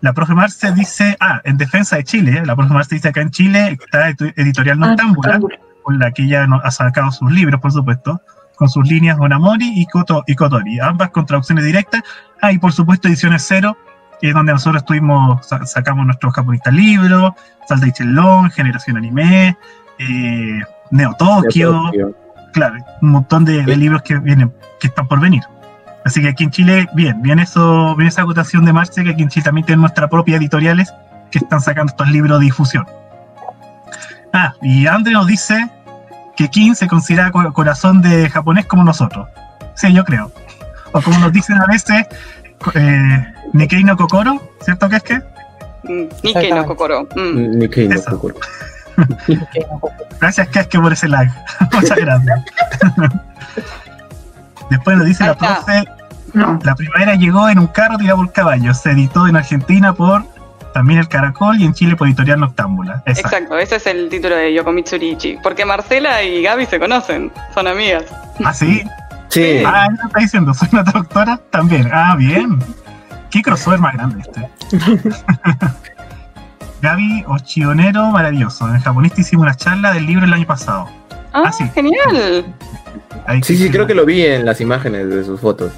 La profe Marce dice, ah, en defensa de Chile, la profe Marce dice acá en Chile está editorial ah, Noctámbula, con la que ella ha sacado sus libros, por supuesto con sus líneas Onamori y, Koto, y Kotori, ambas con traducciones directas. Ah, y por supuesto ediciones cero, es donde nosotros estuvimos, sacamos nuestros japonistas libros, Salta y Chelón, Generación Anime, eh, Neo Tokyo, claro, un montón de, libros que vienen, que están por venir. Así que aquí en Chile, bien, bien eso, bien esa acotación de Marce, que aquí en Chile también tenemos nuestra propia editoriales que están sacando estos libros de difusión. Ah, y Andre nos dice que King se considera corazón de japonés como nosotros. Sí, yo creo. O como nos dicen a veces, eh, Nikkei no Kokoro, ¿cierto que es que? Mm, Nikkei no Kokoro. Mm. Nikkei no Kokoro. gracias, que es que por ese lag. Muchas gracias. Después nos dice la profe, la primavera llegó en un carro tirado por caballo. Se editó en Argentina por también el Caracol y en Chile por Editorial Noctámbula. Exacto. ese es el título de Yokomitsu Riichi. Porque Marcela y Gaby se conocen, son amigas. ¿Ah, sí? Sí. Ah, ¿qué está diciendo? ¿Soy una doctora? También. Ah, bien. ¿Qué crossover más grande este? Gaby Ochionero, maravilloso. En japonista hicimos una charla del libro el año pasado. Ah, ah sí. genial. sí, sí, creo que lo vi en las imágenes de sus fotos.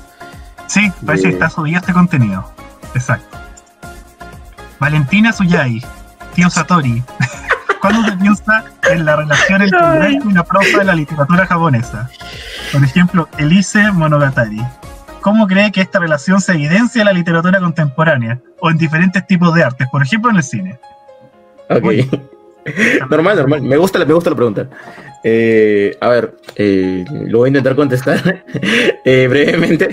Sí, parece que está subido este contenido. Exacto. Valentina Suyay, tío Satori. ¿Cuándo se piensa en la relación entre el verso y la prosa de la literatura japonesa? Por ejemplo, Elise Monogatari. ¿Cómo cree que esta relación se evidencia en la literatura contemporánea o en diferentes tipos de artes, por ejemplo en el cine? Ok. normal, normal. Me gusta, me gusta la pregunta. Eh, a ver, eh, lo voy a intentar contestar eh, brevemente.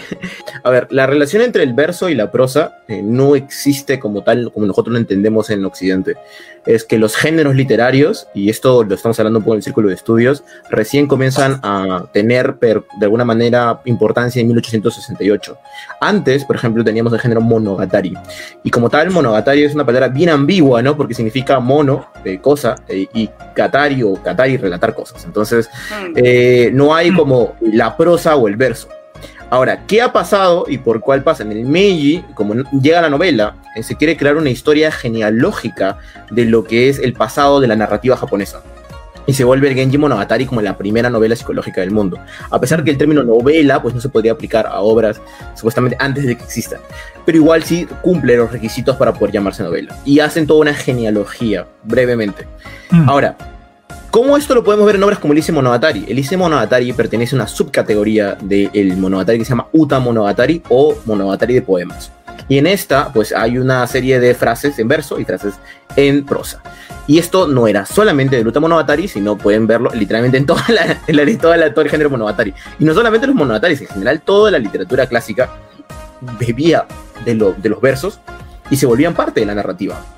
A ver, la relación entre el verso y la prosa no existe como tal, como nosotros lo entendemos en Occidente. Es que los géneros literarios, y esto lo estamos hablando un poco en el círculo de estudios, recién comienzan a tener de alguna manera importancia en 1868. Antes, por ejemplo, teníamos el género monogatari. Y como tal, monogatari es una palabra bien ambigua, ¿no? Porque significa mono, cosa, y gatari o katari, relatar cosas. Entonces, mm. eh, no hay como la prosa o el verso. Ahora, ¿qué ha pasado y por cuál pasa? En el Meiji, como llega la novela, eh, se quiere crear una historia genealógica de lo que es el pasado de la narrativa japonesa. Y se vuelve el Genji Monogatari como la primera novela psicológica del mundo. A pesar que el término novela pues no se podría aplicar a obras supuestamente antes de que existan. Pero igual sí cumple los requisitos para poder llamarse novela. Y hacen toda una genealogía, brevemente. Mm. Ahora, ¿Cómo esto lo podemos ver en obras como el Ise Monogatari? El Ise Monogatari pertenece a una subcategoría del Monogatari que se llama Uta Monogatari o Monogatari de poemas. Y en esta, pues hay una serie de frases en verso y frases en prosa. Y esto no era solamente del Uta Monogatari, sino pueden verlo literalmente en toda la, en la, todo el género Monogatari. Y no solamente los Monogataris, en general toda la literatura clásica bebía de, de los versos y se volvían parte de la narrativa.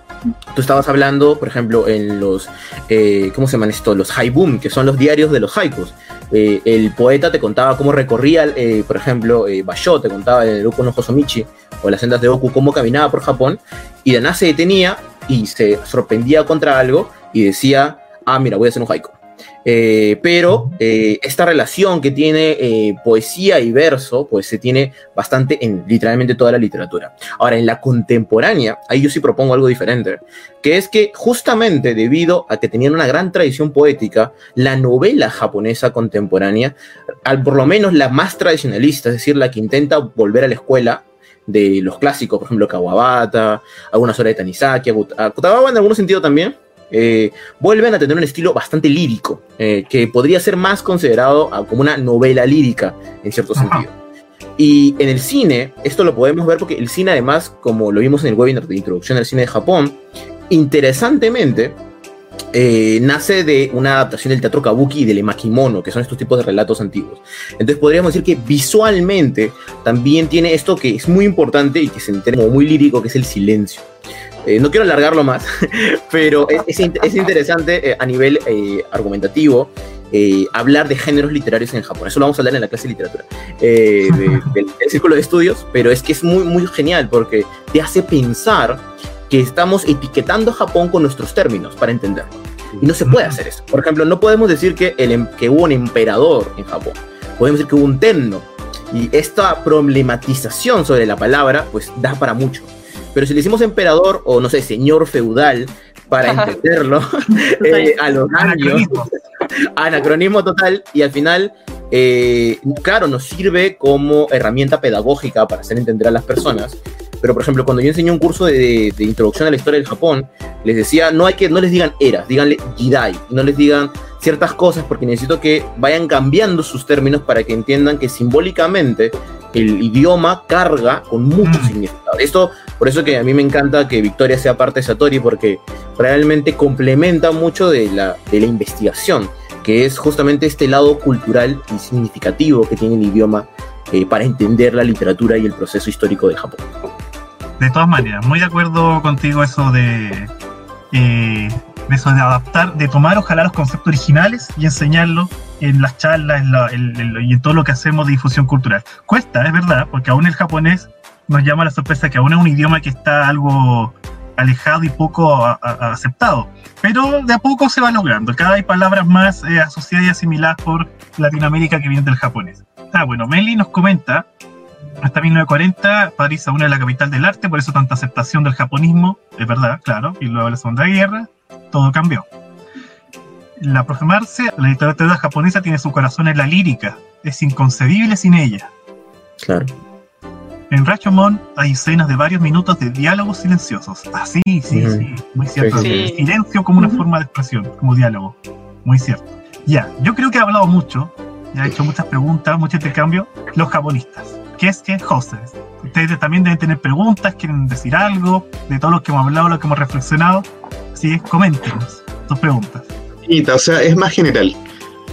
Tú estabas hablando, por ejemplo, en los, eh, ¿cómo se llaman esto? Los haibum, que son los diarios de los haikus. Eh, el poeta te contaba cómo recorría, eh, por ejemplo, Basho te contaba el Oku no Hosomichi o las sendas de Oku cómo caminaba por Japón y de nada se detenía y se sorprendía contra algo y decía, ah, mira, voy a hacer un haiku. Eh, pero eh, esta relación que tiene eh, poesía y verso, pues se tiene bastante en literalmente toda la literatura. Ahora, en la contemporánea, ahí yo sí propongo algo diferente, que es que justamente debido a que tenían una gran tradición poética, la novela japonesa contemporánea, al por lo menos la más tradicionalista, es decir, la que intenta volver a la escuela, de los clásicos, por ejemplo, Kawabata, algunas obras de Tanizaki, Kutabawa en algún sentido también, eh, vuelven a tener un estilo bastante lírico, eh, que podría ser más considerado como una novela lírica, en cierto sentido. Y en el cine, esto lo podemos ver porque el cine además, como lo vimos en el webinar de introducción al cine de Japón, interesantemente, eh, nace de una adaptación del teatro kabuki y del emakimono, que son estos tipos de relatos antiguos. Entonces podríamos decir que visualmente también tiene esto que es muy importante y que se entiende como muy lírico, que es el silencio. Eh, no quiero alargarlo más, pero es, interesante eh, a nivel eh, argumentativo hablar de géneros literarios en Japón. Eso lo vamos a hablar en la clase de literatura del, círculo de estudios, pero es que es muy, muy genial porque te hace pensar que estamos etiquetando a Japón con nuestros términos para entenderlo. Y no se puede hacer eso. Por ejemplo, no podemos decir que, el, em, que hubo un emperador en Japón. Podemos decir que hubo un tenno. Y esta problematización sobre la palabra, pues da para mucho. Pero si le decimos emperador o no sé, señor feudal, para entenderlo, eh, a los años, anacronismo total, y al final, eh, claro, nos sirve como herramienta pedagógica para hacer entender a las personas. Pero, por ejemplo, cuando yo enseñé un curso de, introducción a la historia del Japón, les decía, no hay que, no les digan eras, díganle Jidai, no les digan ciertas cosas porque necesito que vayan cambiando sus términos para que entiendan que simbólicamente el idioma carga con mucho mm. significado. Esto, por eso que a mí me encanta que Victoria sea parte de Satori, porque realmente complementa mucho de la, de la investigación, que es justamente este lado cultural y significativo que tiene el idioma eh, para entender la literatura y el proceso histórico de Japón. De todas maneras, muy de acuerdo contigo eso de, eh, eso de adaptar, de tomar ojalá los conceptos originales y enseñarlos en las charlas y en todo lo que hacemos de difusión cultural. Cuesta, es verdad, porque aún el japonés nos llama la sorpresa que aún es un idioma que está algo alejado y poco aceptado. Pero de a poco se va logrando. Cada hay palabras más eh, asociadas y asimiladas por Latinoamérica que vienen del japonés. Ah, bueno, Meli nos comenta, hasta 1940 París aún es la capital del arte, por eso tanta aceptación del japonismo, es verdad, claro, y luego la Segunda Guerra, todo cambió la profe Marce, la literatura japonesa tiene su corazón en la lírica. Es inconcebible sin ella. Claro. En Rashomon hay escenas de varios minutos de diálogos silenciosos. Ah, sí, sí, sí, muy cierto. Sí. El silencio como una forma de expresión, como diálogo. Muy cierto. Ya, yo creo que he hablado mucho, ya he hecho muchas preguntas, mucho intercambio. Los japonistas, ¿qué es que hostels? Ustedes también deben tener preguntas, quieren decir algo de todo lo que hemos hablado, lo que hemos reflexionado. Así es, coméntenos sus preguntas. O sea, es más general.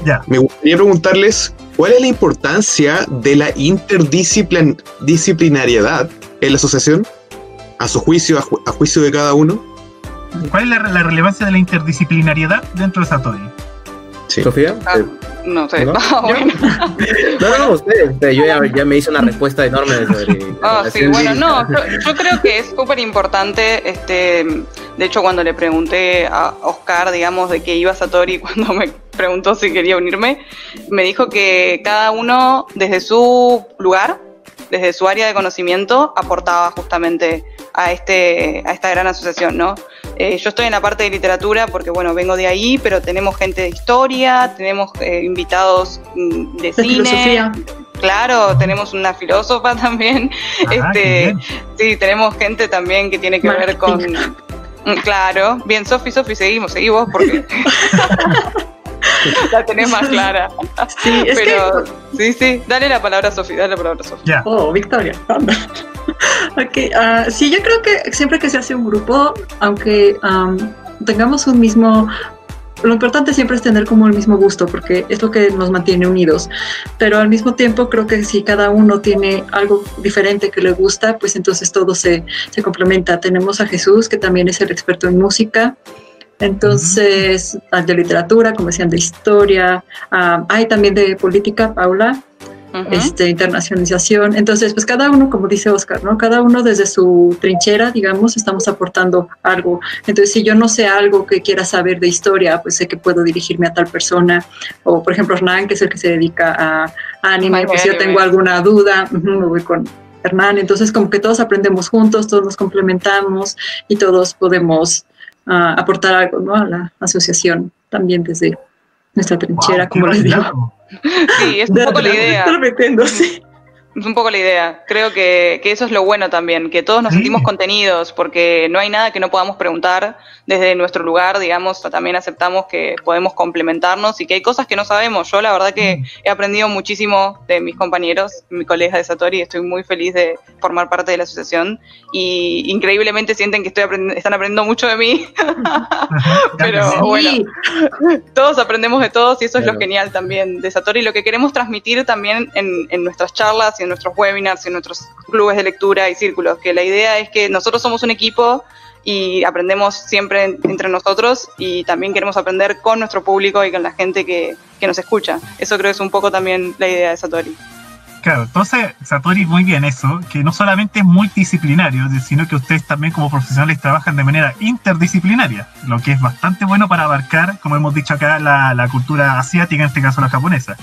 Ya. Me gustaría preguntarles cuál es la importancia de la interdisciplinariedad en la asociación, a su juicio, a, ju- a juicio de cada uno. ¿Cuál es la, la relevancia de la interdisciplinariedad dentro de Satori? Sí. Sofía. Ah, no sé. ¿No? Ah, bueno. No, no, no, usted, usted, yo ya, ya me hice una respuesta enorme sobre. la Ah, sí, bueno, no, yo, yo creo que es súper importante, este, de hecho cuando le pregunté a Oscar, digamos, de qué iba Satori, cuando me preguntó si quería unirme, me dijo que cada uno desde su lugar, desde su área de conocimiento, aportaba justamente a, este, a esta gran asociación, ¿no? Eh, yo estoy en la parte de literatura porque, bueno, vengo de ahí, pero tenemos gente de historia, tenemos eh, invitados mm, de, De cine, filosofía. Claro, tenemos una filósofa también. Ah, este, sí, tenemos gente también que tiene que ver con. Mm, Claro, bien, Sofi, Sofi, seguimos, seguimos porque la tenés más clara. Sí, es Pero que. sí, sí, dale la palabra a Sofi, dale la palabra a Sofi. Oh, Victoria. ok, ah, sí, yo creo que siempre que se hace un grupo, aunque am, tengamos un mismo. Lo importante siempre es tener como el mismo gusto, porque es lo que nos mantiene unidos. Pero al mismo tiempo, creo que si cada uno tiene algo diferente que le gusta, pues entonces todo se, se complementa. Tenemos a Jesús, que también es el experto en música. Entonces, al de literatura, como decían, de historia. ah, hay también de política, Paula Ujú. este, internacionalización. Entonces, pues cada uno, como dice Oscar, ¿no? Cada uno desde su trinchera, digamos, estamos aportando algo. Entonces, si yo no sé algo que quiera saber de historia, pues sé que puedo dirigirme a tal persona. O, por ejemplo, Hernán, que es el que se dedica a, a anime, Manga pues si yo tengo alguna duda, ujú, me voy con Hernán. Entonces, como que todos aprendemos juntos, todos nos complementamos y todos podemos ah, aportar algo, ¿no? A la asociación también desde nuestra trinchera, Wow, como les digo. Sí, es un poco la idea. Estoy repitiendo, sí. Es un poco la idea. Creo que, que eso es lo bueno también, que todos nos Sí. sentimos contenidos, porque no hay nada que no podamos preguntar desde nuestro lugar, digamos, también aceptamos que podemos complementarnos y que hay cosas que no sabemos. Yo la verdad que he aprendido muchísimo de mis compañeros, mis colegas de Satori, y estoy muy feliz de formar parte de la asociación y increíblemente sienten que estoy están aprendiendo mucho de mí. Pero- bueno. Todos aprendemos de todos y eso es lo genial también de Satori. Lo que queremos transmitir también en, en nuestras charlas y en nuestros webinars en nuestros clubes de lectura y círculos, que la idea es que nosotros somos un equipo y aprendemos siempre en- entre nosotros y también queremos aprender con nuestro público y con la gente que, que nos escucha. Eso creo que es un poco también la idea de Satori. Claro, entonces Satori muy bien eso, que no solamente es multidisciplinario, sino que ustedes también como profesionales trabajan de manera interdisciplinaria, lo que es bastante bueno para abarcar, como hemos dicho acá, la, la cultura asiática, en este caso la japonesa.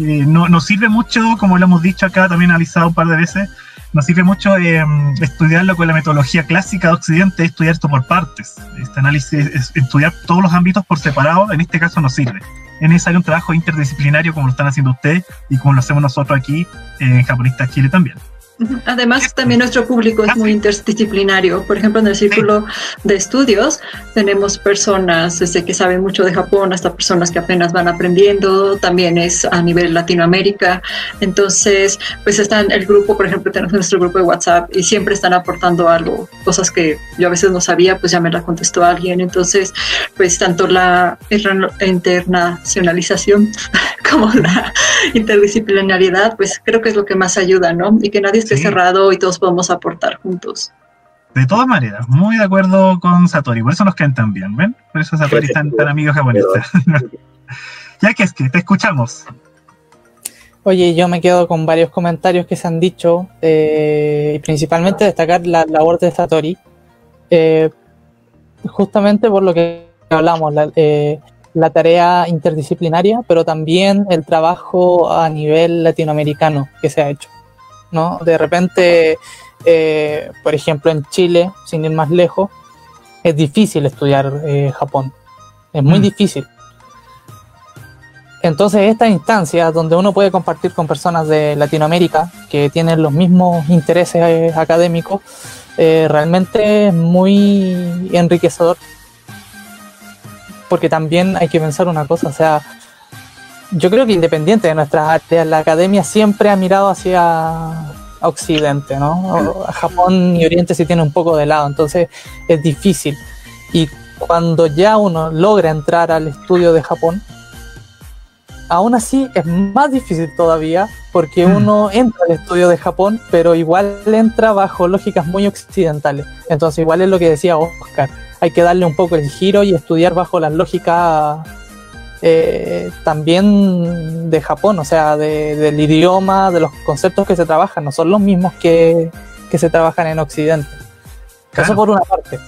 Eh, no, nos sirve mucho, como lo hemos dicho acá, también analizado un par de veces, nos sirve mucho eh, estudiarlo con la metodología clásica de Occidente, estudiar esto por partes. Este análisis, es- estudiar todos los ámbitos por separado, en este caso nos sirve. Es necesario un trabajo interdisciplinario como lo están haciendo ustedes y como lo hacemos nosotros aquí en Japonistas Chile también. Además, también nuestro público es muy interdisciplinario. Por ejemplo, en el círculo de estudios tenemos personas desde que saben mucho de Japón hasta personas que apenas van aprendiendo. También es a nivel Latinoamérica. Entonces, pues están el grupo, por ejemplo, tenemos nuestro grupo de WhatsApp y siempre están aportando algo, cosas que yo a veces no sabía, pues ya me la contestó alguien. Entonces, pues tanto la interna- internacionalización como la interdisciplinariedad, pues creo que es lo que más ayuda, ¿no? Y que nadie esté Sí. cerrado y todos podemos aportar juntos. De todas maneras, muy de acuerdo con Satori, por eso nos caen tan bien, ¿ven? Por eso Satori es tan, tan amigos japonistas. ya que es que te escuchamos. Oye, yo me quedo con varios comentarios que se han dicho, eh, y principalmente destacar la labor de Satori, eh, justamente por lo que hablamos, la, eh, la tarea interdisciplinaria, pero también el trabajo a nivel latinoamericano que se ha hecho. ¿No? De repente, eh, por ejemplo, en Chile, sin ir más lejos, es difícil estudiar eh, Japón. Es muy Mm. difícil. Entonces, estas instancias donde uno puede compartir con personas de Latinoamérica que tienen los mismos intereses eh, académicos, eh, realmente es muy enriquecedor. Porque también hay que pensar una cosa, o sea, yo creo que independiente de nuestras artes, la academia siempre ha mirado hacia Occidente, ¿no? Japón y Oriente sí tiene un poco de lado, entonces es difícil. Y cuando ya uno logra entrar al estudio de Japón, aún así es más difícil todavía porque mm. uno entra al estudio de Japón, pero igual entra bajo lógicas muy occidentales. Entonces igual es lo que decía Oscar, hay que darle un poco el giro y estudiar bajo las lógicas eh, también de Japón, o sea, del idioma, de los conceptos que se trabajan, no son los mismos que, se trabajan en Occidente. Eso por una parte.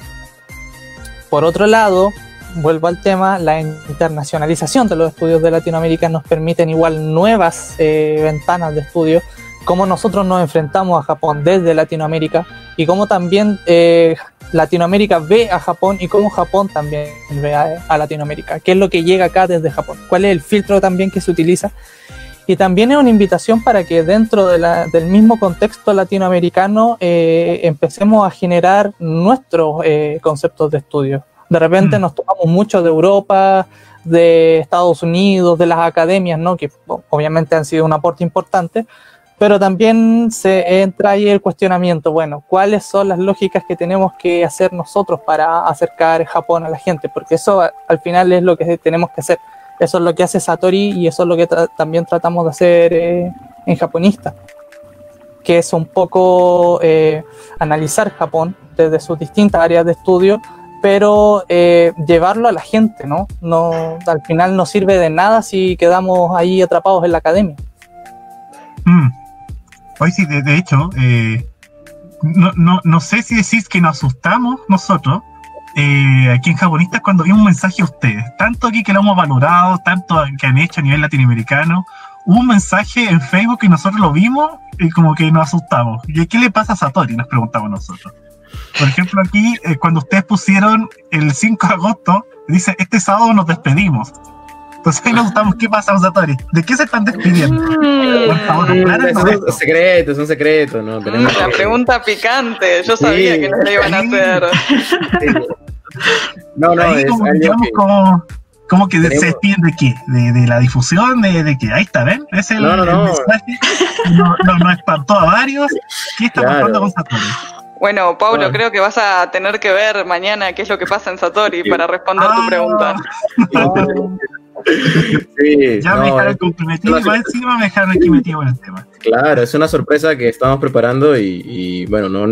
Por otro lado, vuelvo al tema, la internacionalización de los estudios de Latinoamérica nos permiten igual nuevas eh, ventanas de estudio, cómo nosotros nos enfrentamos a Japón desde Latinoamérica y cómo también eh, Latinoamérica ve a Japón y cómo Japón también ve a, Latinoamérica, qué es lo que llega acá desde Japón, cuál es el filtro también que se utiliza. Y también es una invitación para que dentro del mismo contexto latinoamericano eh, empecemos a generar nuestros conceptos de estudio de repente mm. nos tomamos mucho de Europa, de Estados Unidos, de las academias, ¿no? que obviamente han sido un aporte importante, pero también se entra ahí el cuestionamiento, bueno, ¿cuáles son las lógicas que tenemos que hacer nosotros para acercar Japón a la gente? Porque eso al final es lo que tenemos que hacer. Eso es lo que hace Satori y eso es lo que también tratamos de hacer eh, en Japonista, que es un poco eh, analizar Japón desde sus distintas áreas de estudio pero eh, llevarlo a la gente, ¿no? ¿no? Al final no sirve de nada si quedamos ahí atrapados en la academia. Mm. Hoy sí, de, hecho, eh, no, sé si decís que nos asustamos nosotros eh, aquí en Japonistas cuando vimos un mensaje a ustedes, tanto aquí que lo hemos valorado, tanto que han hecho a nivel latinoamericano, hubo un mensaje en Facebook y nosotros lo vimos y como que nos asustamos. ¿Y qué le pasa a Satori? Nos preguntamos nosotros. Por ejemplo, aquí, eh, cuando ustedes pusieron el 5 de agosto, dice, este sábado nos despedimos. Entonces ahí nos gustamos, ¿qué pasa, Satori? ¿De qué se están despidiendo? Mm. Por favor, es, un secreto, es un secreto, ¿no? Tenemos Una pregunta picante, yo sabía que nos la iban a hacer. No, no, ahí como, digamos, como, como que se despiden de qué? De, de la difusión, de, de, que ahí está, ¿ven? Es el, no, no, no. mensaje. No, no, no espantó a varios. ¿Qué está pasando con Satori? Bueno, Pablo, creo que vas a tener que ver mañana qué es lo que pasa en Satori para responder tu pregunta. Sí, ya me dejaron comprometido, encima me dejaron aquí metido en el tema. Claro, es una sorpresa que estamos preparando y, bueno, no,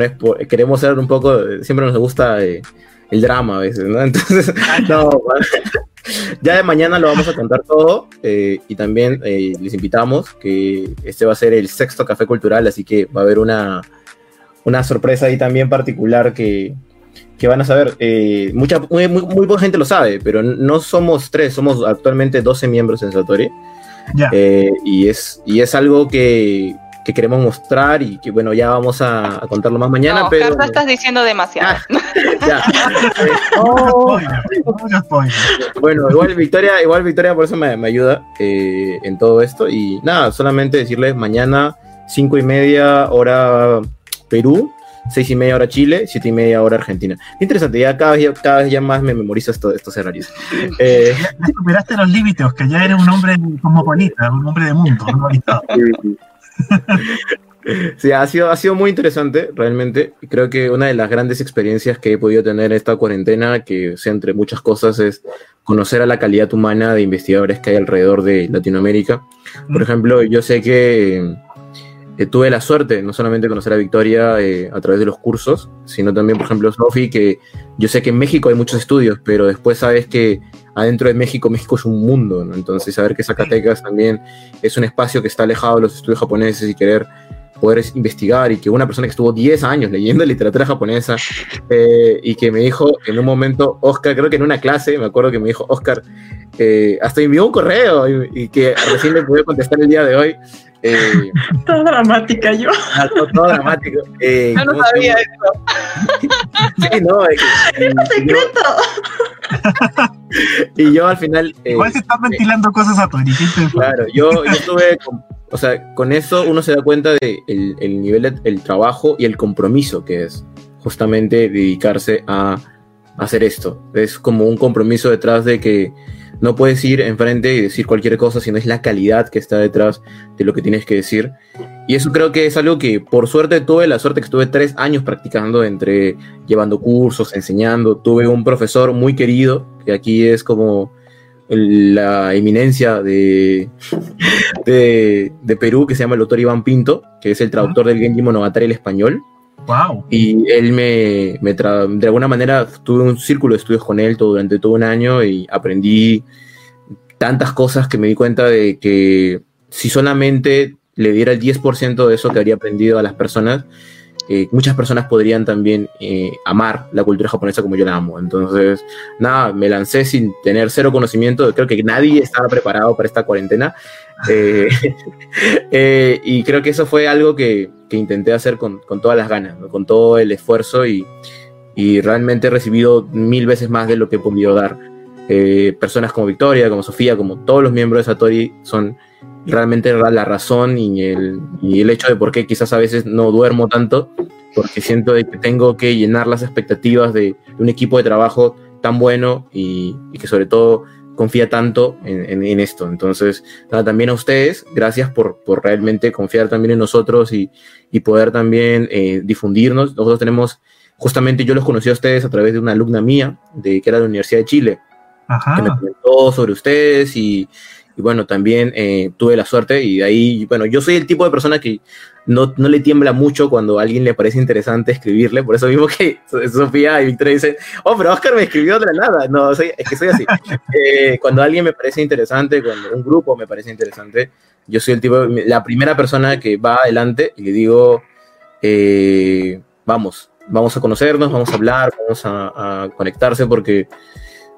queremos ser un poco, siempre nos gusta eh, el drama a veces, ¿no? Entonces, no, ya de mañana lo vamos a contar todo eh, y también eh, les invitamos que este va a ser el sexto café cultural, así que va a haber una una sorpresa ahí también particular que, van a saber. Eh, mucha, muy, muy, poca gente lo sabe, pero no somos tres, somos actualmente 12 miembros en Satori. Eh, y, es, y es algo que, queremos mostrar y que bueno, ya vamos a, contarlo más mañana. No, pero estás diciendo demasiado. Ah, bueno, igual Victoria, igual Victoria por eso me, ayuda eh, en todo esto. Y nada, solamente decirles mañana, cinco y media, hora Perú, seis y media hora Chile, siete y media hora Argentina. interesante, ya cada vez, cada vez ya más me memorizo esto, estos horarios. Eh, ya superaste los límites, que ya eres un hombre cosmopolita, un hombre de mundo, Sí, ha sido, ha sido muy interesante, realmente. Creo que una de las grandes experiencias que he podido tener esta cuarentena, que sea entre muchas cosas, es conocer a la calidad humana de investigadores que hay alrededor de Latinoamérica. Por ejemplo, yo sé que tuve la suerte no solamente de conocer a Victoria eh, a través de los cursos, sino también, por ejemplo, Sofi, que yo sé que en México hay muchos estudios, pero después sabes que adentro de México, México es un mundo, ¿no? Entonces, saber que Zacatecas también es un espacio que está alejado de los estudios japoneses y querer poder investigar y que una persona que estuvo 10 años leyendo literatura japonesa eh, y que me dijo en un momento, Oscar, creo que en una clase, me acuerdo que me dijo, Oscar, eh, hasta envió un correo y, que recién le pude contestar el día de hoy. Eh, todo dramática yo. Ah, todo, dramático. Eh, yo no sabía eso. sí, no. Es un secreto. y yo al final... Eh, Igual se están ventilando cosas a Tori. Claro, yo, yo estuve... o sea, con eso uno se da cuenta del de el nivel del trabajo y el compromiso que es justamente dedicarse a hacer esto. Es como un compromiso detrás de que no puedes ir enfrente y decir cualquier cosa, sino es la calidad que está detrás de lo que tienes que decir. Y eso creo que es algo que por suerte tuve la suerte que estuve tres años practicando entre llevando cursos, enseñando. Tuve un profesor muy querido, que aquí es como la eminencia de, de, Perú, que se llama el doctor Iván Pinto, que es el traductor del Genji Monogatari el español. Y él me, me de alguna manera tuve un círculo de estudios con él todo, durante todo un año y aprendí tantas cosas que me di cuenta de que si solamente le diera el 10% de eso que habría aprendido a las personas, eh, muchas personas podrían también eh, amar la cultura japonesa como yo la amo. Entonces, nada, me lancé sin tener cero conocimiento. Creo que nadie estaba preparado para esta cuarentena. Eh, y creo que eso fue algo que, que intenté hacer con, con, todas las ganas, con todo el esfuerzo y, y, realmente he recibido mil veces más de lo que he podido dar. personas como Victoria, como Sofía, como todos los miembros de Satori son realmente la razón y el, y el hecho de por qué quizás a veces no duermo tanto, porque siento que tengo que llenar las expectativas de, un equipo de trabajo tan bueno y, que sobre todo confía tanto en, en, esto. Entonces, nada, también a ustedes, gracias por, por, realmente confiar también en nosotros y, y poder también eh, difundirnos. Nosotros tenemos, justamente yo los conocí a ustedes a través de una alumna mía, de, que era de la Universidad de Chile, que me comentó sobre ustedes y, y bueno, también eh, tuve la suerte y de ahí, bueno, yo soy el tipo de persona que no, no, le tiembla mucho cuando a alguien le parece interesante escribirle, por eso mismo que Sofía y Victoria dicen, oh, pero Oscar me escribió de la nada, no, soy, es que soy así. Eh, cuando alguien me parece interesante, cuando un grupo me parece interesante, yo soy el tipo, la primera persona que va adelante y le digo, eh, vamos, vamos a conocernos, vamos a hablar, vamos a, a conectarse porque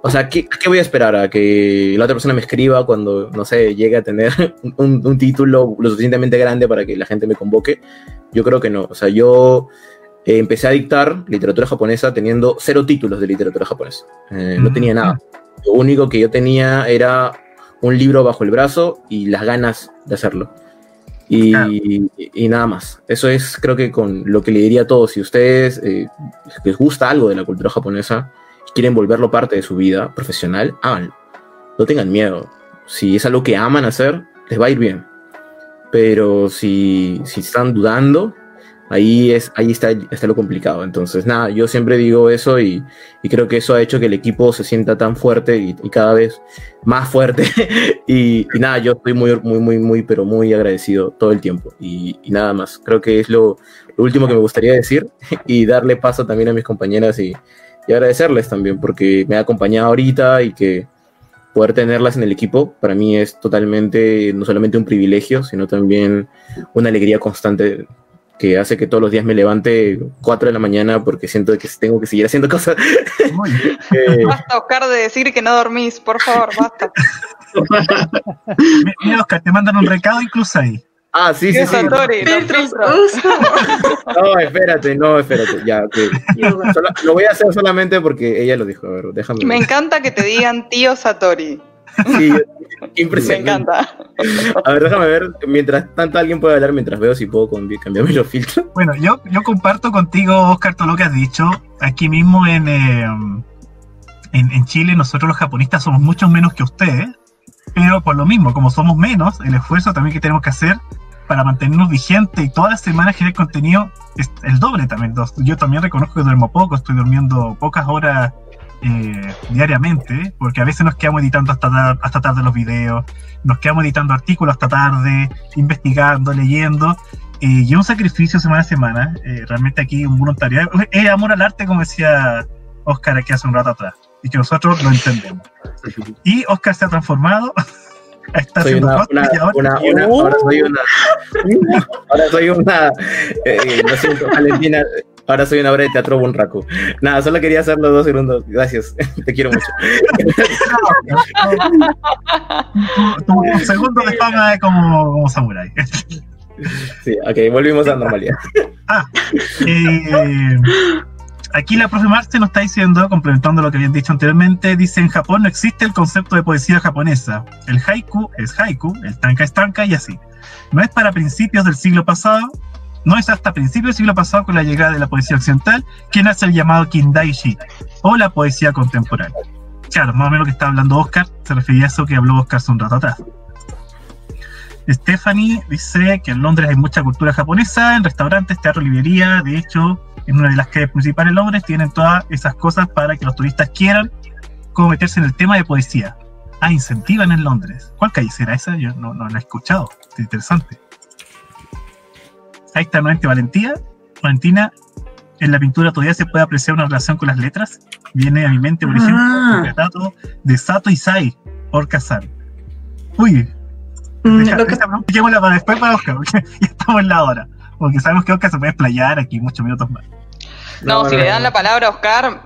o sea, ¿qué, ¿qué, voy a esperar? ¿A que la otra persona me escriba cuando, no sé, llegue a tener un, un, título lo suficientemente grande para que la gente me convoque? Yo creo que no. O sea, yo eh, empecé a dictar literatura japonesa teniendo cero títulos de literatura japonesa. Eh, no tenía nada. Lo único que yo tenía era un libro bajo el brazo y las ganas de hacerlo. Y, y, nada más. Eso es, creo que con lo que le diría a todos. Si ustedes eh, les gusta algo de la cultura japonesa, quieren volverlo parte de su vida profesional, háganlo. No tengan miedo. Si es algo que aman hacer, les va a ir bien. Pero si, si están dudando, ahí, es, ahí está, está lo complicado. Entonces, nada, yo siempre digo eso y, y creo que eso ha hecho que el equipo se sienta tan fuerte y, cada vez más fuerte. y, y, nada, yo estoy muy, muy, muy, muy, pero muy agradecido todo el tiempo. Y, nada más, creo que es lo, lo último que me gustaría decir y darle paso también a mis compañeras y, y agradecerles también porque me ha acompañado ahorita y que poder tenerlas en el equipo para mí es totalmente, no solamente un privilegio, sino también una alegría constante que hace que todos los días me levante 4 de la mañana porque siento que tengo que seguir haciendo cosas. eh, basta, Oscar, de decir que no dormís, por favor, basta. Mira, Oscar, te mandan un recado incluso ahí. Ah, sí, sí, sí. No, espérate, no, espérate. Ya, okay. lo voy a hacer solamente porque ella lo dijo. A ver, déjame. Me encanta que te digan tío Satori. Sí, impresionante. Me encanta. A ver, déjame ver. Mientras tanto, alguien puede hablar mientras veo si puedo cambiarme los filtros. Bueno, yo, yo comparto contigo, Oscar, todo lo que has dicho. Aquí mismo en, eh, en, en Chile, nosotros los japonistas somos mucho menos que ustedes. Pero por lo mismo, como somos menos, el esfuerzo también que tenemos que hacer para mantenernos vigentes y todas las semanas generar contenido es el doble también. Yo también reconozco que duermo poco, estoy durmiendo pocas horas eh, diariamente, porque a veces nos quedamos editando hasta, hasta tarde los videos, nos quedamos editando artículos hasta tarde, investigando, leyendo, eh, y un sacrificio semana a semana, eh, realmente aquí un voluntariado, es amor al arte, como decía Oscar aquí hace un rato atrás, y que nosotros lo entendemos. Y Oscar se ha transformado Está soy una, una, una, una, ahora soy una ahora soy una eh, lo siento Valentina ahora soy una obra de teatro bunraku. Nada solo quería hacerlo dos segundos. Gracias te quiero mucho. Tu, segundo de fama es como, como samurai. Sí ok volvimos a la normalidad. Ah eh, Aquí la profe Marce nos está diciendo, complementando lo que habían dicho anteriormente, dice en Japón no existe el concepto de poesía japonesa. El haiku es haiku, el tanka es tanka y así. No es para principios del siglo pasado, no es hasta principios del siglo pasado con la llegada de la poesía occidental que nace el llamado Kindaishi o la poesía contemporánea. Claro, más o menos lo que está hablando Oscar, se refería a eso que habló Oscar hace un rato atrás. Stephanie dice que en Londres hay mucha cultura japonesa, en restaurantes, teatro, librería. De hecho, en una de las calles principales de Londres tienen todas esas cosas para que los turistas quieran como meterse en el tema de poesía. Ah, incentivan en Londres. ¿Cuál calle será esa? Yo no, no la he escuchado. Es interesante. Ahí está nuevamente Valentía. Valentina, en la pintura todavía se puede apreciar una relación con las letras. Viene a mi mente, por ejemplo, Ah. el retrato de Sato Isai por Kazan. Uy, Mm, deja- lo que- esa- para después para Oscar, porque ya estamos en la hora. Porque sabemos que Oscar se puede explayar aquí muchos minutos más. No, No, si le no. dan la palabra a Oscar,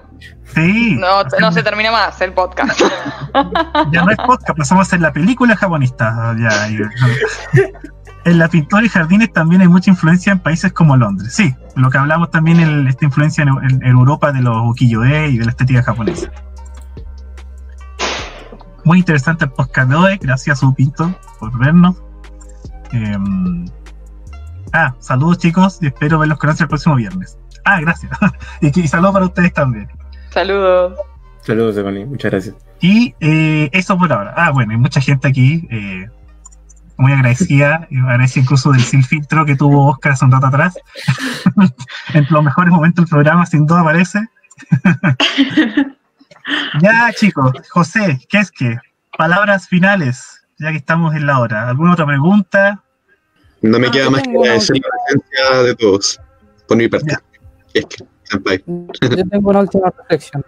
Sí. no, no se termina más el podcast. Ya no es podcast, pasamos a hacer la película japonista. Ya, ya. En la pintura y jardines también hay mucha influencia en países como Londres. Sí, lo que hablamos también, el- esta influencia en, en- en Europa de los ukiyo-e y de la estética japonesa. Muy interesante el podcast de hoy. Gracias, Su Pinto, por vernos. Em, ah, saludos chicos y espero verlos con ansia el próximo viernes. Ah, gracias. y, saludos para ustedes también. Saludos. Saludos, Stephanie. Muchas gracias. Y eh, eso por ahora. Ah, bueno, hay mucha gente aquí eh, muy agradecida. y Agradece incluso del sin filtro que tuvo Oscar hace un rato atrás. en los mejores momentos del programa, sin duda aparece. ya, chicos, José, ¿qué es que? Palabras finales, ya que estamos en la hora. ¿Alguna otra pregunta? No me Ah, queda más que agradecer la presencia de todos. Por mi parte. Es que. Yo tengo una última reflexión.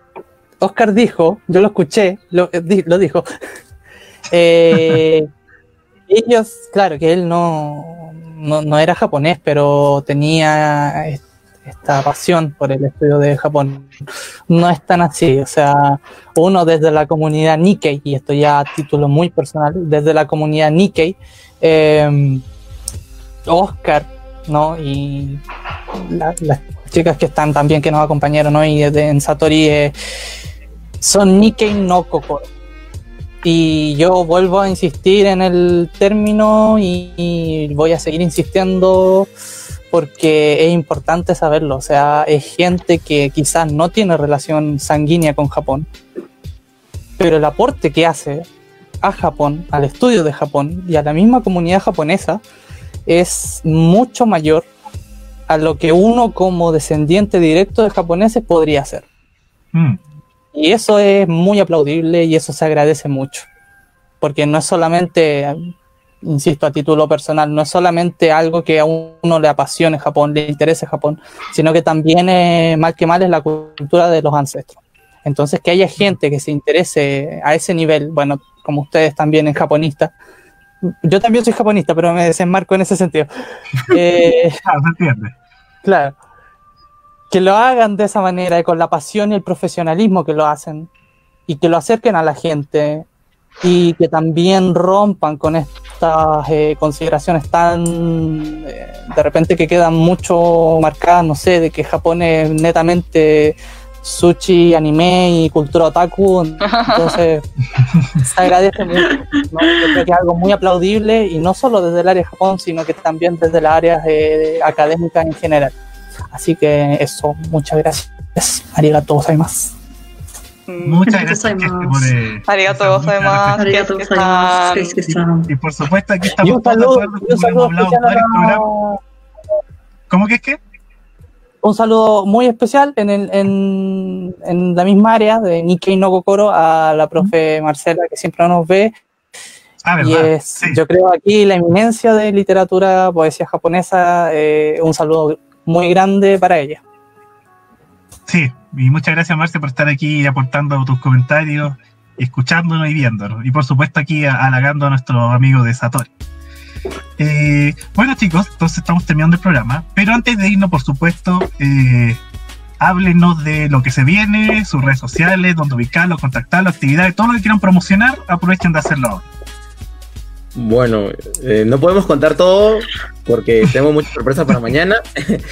Oscar dijo, yo lo escuché, lo, eh, lo dijo. eh, ellos, claro, que él no, no, no era japonés, pero tenía est- esta pasión por el estudio de Japón. No es tan así, o sea, uno desde la comunidad Nikkei, y esto ya a título muy personal, desde la comunidad Nikkei, eh, Oscar, ¿no? Y la- las chicas que están también, que nos acompañaron hoy en Satori, eh, son Nikkei no Kokoro. Y yo vuelvo a insistir en el término y, y voy a seguir insistiendo porque es importante saberlo. O sea, es gente que quizás no tiene relación sanguínea con Japón, pero el aporte que hace a Japón, al estudio de Japón y a la misma comunidad japonesa es mucho mayor a lo que uno como descendiente directo de japoneses podría hacer. Mm, Y eso es muy aplaudible y eso se agradece mucho. Porque no es solamente, insisto, a título personal, no es solamente algo que a uno le apasione Japón, le interese Japón, sino que también, eh, mal que mal, es la cultura de los ancestros. Entonces, que haya gente que se interese a ese nivel, bueno, como ustedes también en japonista, yo también soy japonista, pero me desenmarco en ese sentido. Eh, ah, se entiende. Claro. Que lo hagan de esa manera y con la pasión y el profesionalismo que lo hacen y que lo acerquen a la gente y que también rompan con estas eh, consideraciones tan eh, de repente que quedan mucho marcadas, no sé, de que Japón es netamente sushi, anime y cultura otaku, entonces se agradece mucho. ¿no? Yo creo que es algo muy aplaudible y no solo desde el área de Japón, sino que también desde las áreas eh, académicas en general. Así que eso, muchas gracias. Arigato gozaimasu. Mm. Muchas gracias eh, Arigato gozaimasu. Arigato gozaimasu. Y por supuesto aquí Y estamos un todos de saludo, acuerdo, hemos hablado en varios programas. la- ¿Cómo que es que? Un saludo muy especial en, el, en, en la misma área de Nikkei no Kokoro a la profe Marcela que siempre nos ve Ah, y verdad. es sí. yo creo aquí la eminencia de literatura poesía japonesa eh, un saludo muy grande para ella Sí, y muchas gracias Marce por estar aquí aportando tus comentarios, escuchándonos y viéndonos. Y por supuesto aquí halagando a nuestro amigo de Satori. Eh, bueno chicos, entonces estamos terminando el programa, pero antes de irnos, por supuesto, eh, háblenos de lo que se viene, sus redes sociales, dónde ubicarlo, contactarlo, actividades, todo lo que quieran promocionar, aprovechen de hacerlo ahora. Bueno, eh, no podemos contar todo porque tenemos muchas sorpresas para mañana,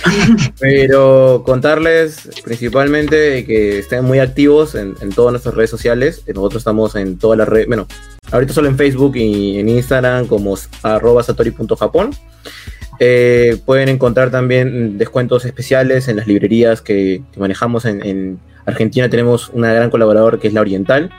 pero contarles principalmente que estén muy activos en, todas nuestras redes sociales. Nosotros estamos en todas las redes, bueno, ahorita solo en Facebook y en Instagram como arroba satori.japón. Eh, pueden encontrar también descuentos especiales en las librerías que, manejamos en, en Argentina. Tenemos una gran colaboradora que es la Oriental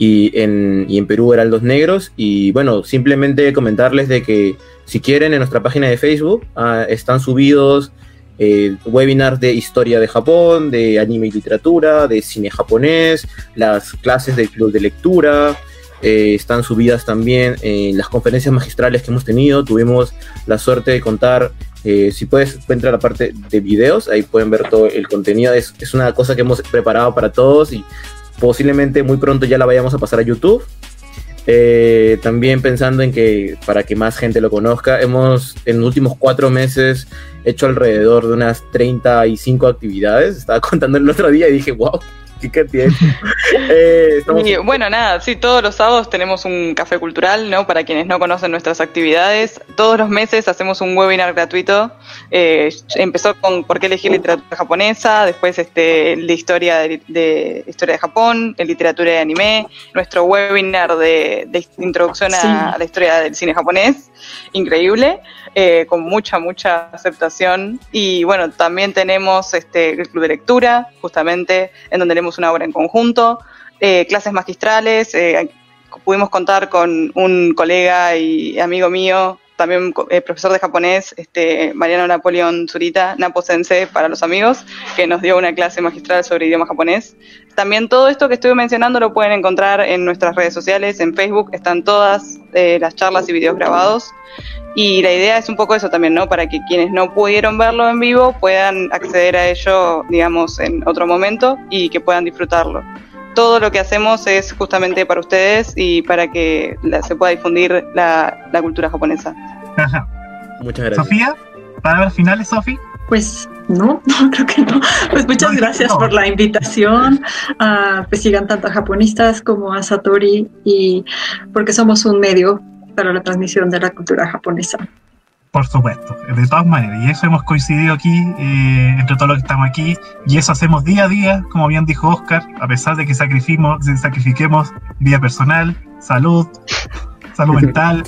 y en, y en Perú Heraldos Negros. Y bueno, simplemente comentarles de que si quieren en nuestra página de Facebook ah, están subidos eh, webinars de historia de Japón, de anime y literatura, de cine japonés, las clases del club de lectura. Eh, están subidas también en las conferencias magistrales que hemos tenido. Tuvimos la suerte de contar, eh, si puedes, entrar a la parte de videos, ahí pueden ver todo el contenido. Es, es una cosa que hemos preparado para todos y posiblemente muy pronto ya la vayamos a pasar a YouTube. Eh, también pensando en que para que más gente lo conozca, hemos en los últimos cuatro meses hecho alrededor de unas 35 actividades. Estaba contando el otro día y dije, wow, Eh, bueno, nada, sí, todos los sábados tenemos un café cultural, ¿no? Para quienes no conocen nuestras actividades. Todos los meses hacemos un webinar gratuito. Eh, empezó con por qué elegir literatura japonesa, después este, de historia de, historia de Japón, en literatura de anime, nuestro webinar de, introducción a la historia del cine japonés, increíble. Eh, con mucha, mucha aceptación. Y bueno, también tenemos este, el club de lectura, justamente, en donde leemos una obra en conjunto, eh, clases magistrales, eh, pudimos contar con un colega y amigo mío, también profesor de japonés, este, Mariano Napoleón Zurita, Napo Sensei para los amigos, que nos dio una clase magistral sobre idioma japonés. También todo esto que estuve mencionando lo pueden encontrar en nuestras redes sociales, en Facebook están todas las charlas y videos grabados. Y la idea es un poco eso también, ¿no? Para que quienes no pudieron verlo en vivo puedan acceder a ello, digamos, en otro momento y que puedan disfrutarlo. Todo lo que hacemos es justamente para ustedes y para que se pueda difundir la, cultura japonesa. Muchas gracias. Sofía, palabras finales, Sofía. Pues no, no, creo que no. Pues muchas gracias por la invitación. Uh, pues sigan tanto a japonistas como a Satori y porque somos un medio para la transmisión de la cultura japonesa. Por supuesto, de todas maneras, y eso hemos coincidido aquí, eh, entre todos los que estamos aquí, y eso hacemos día a día, como bien dijo Oscar, a pesar de que sacrificemos, sacrifiquemos vida personal, salud, salud mental,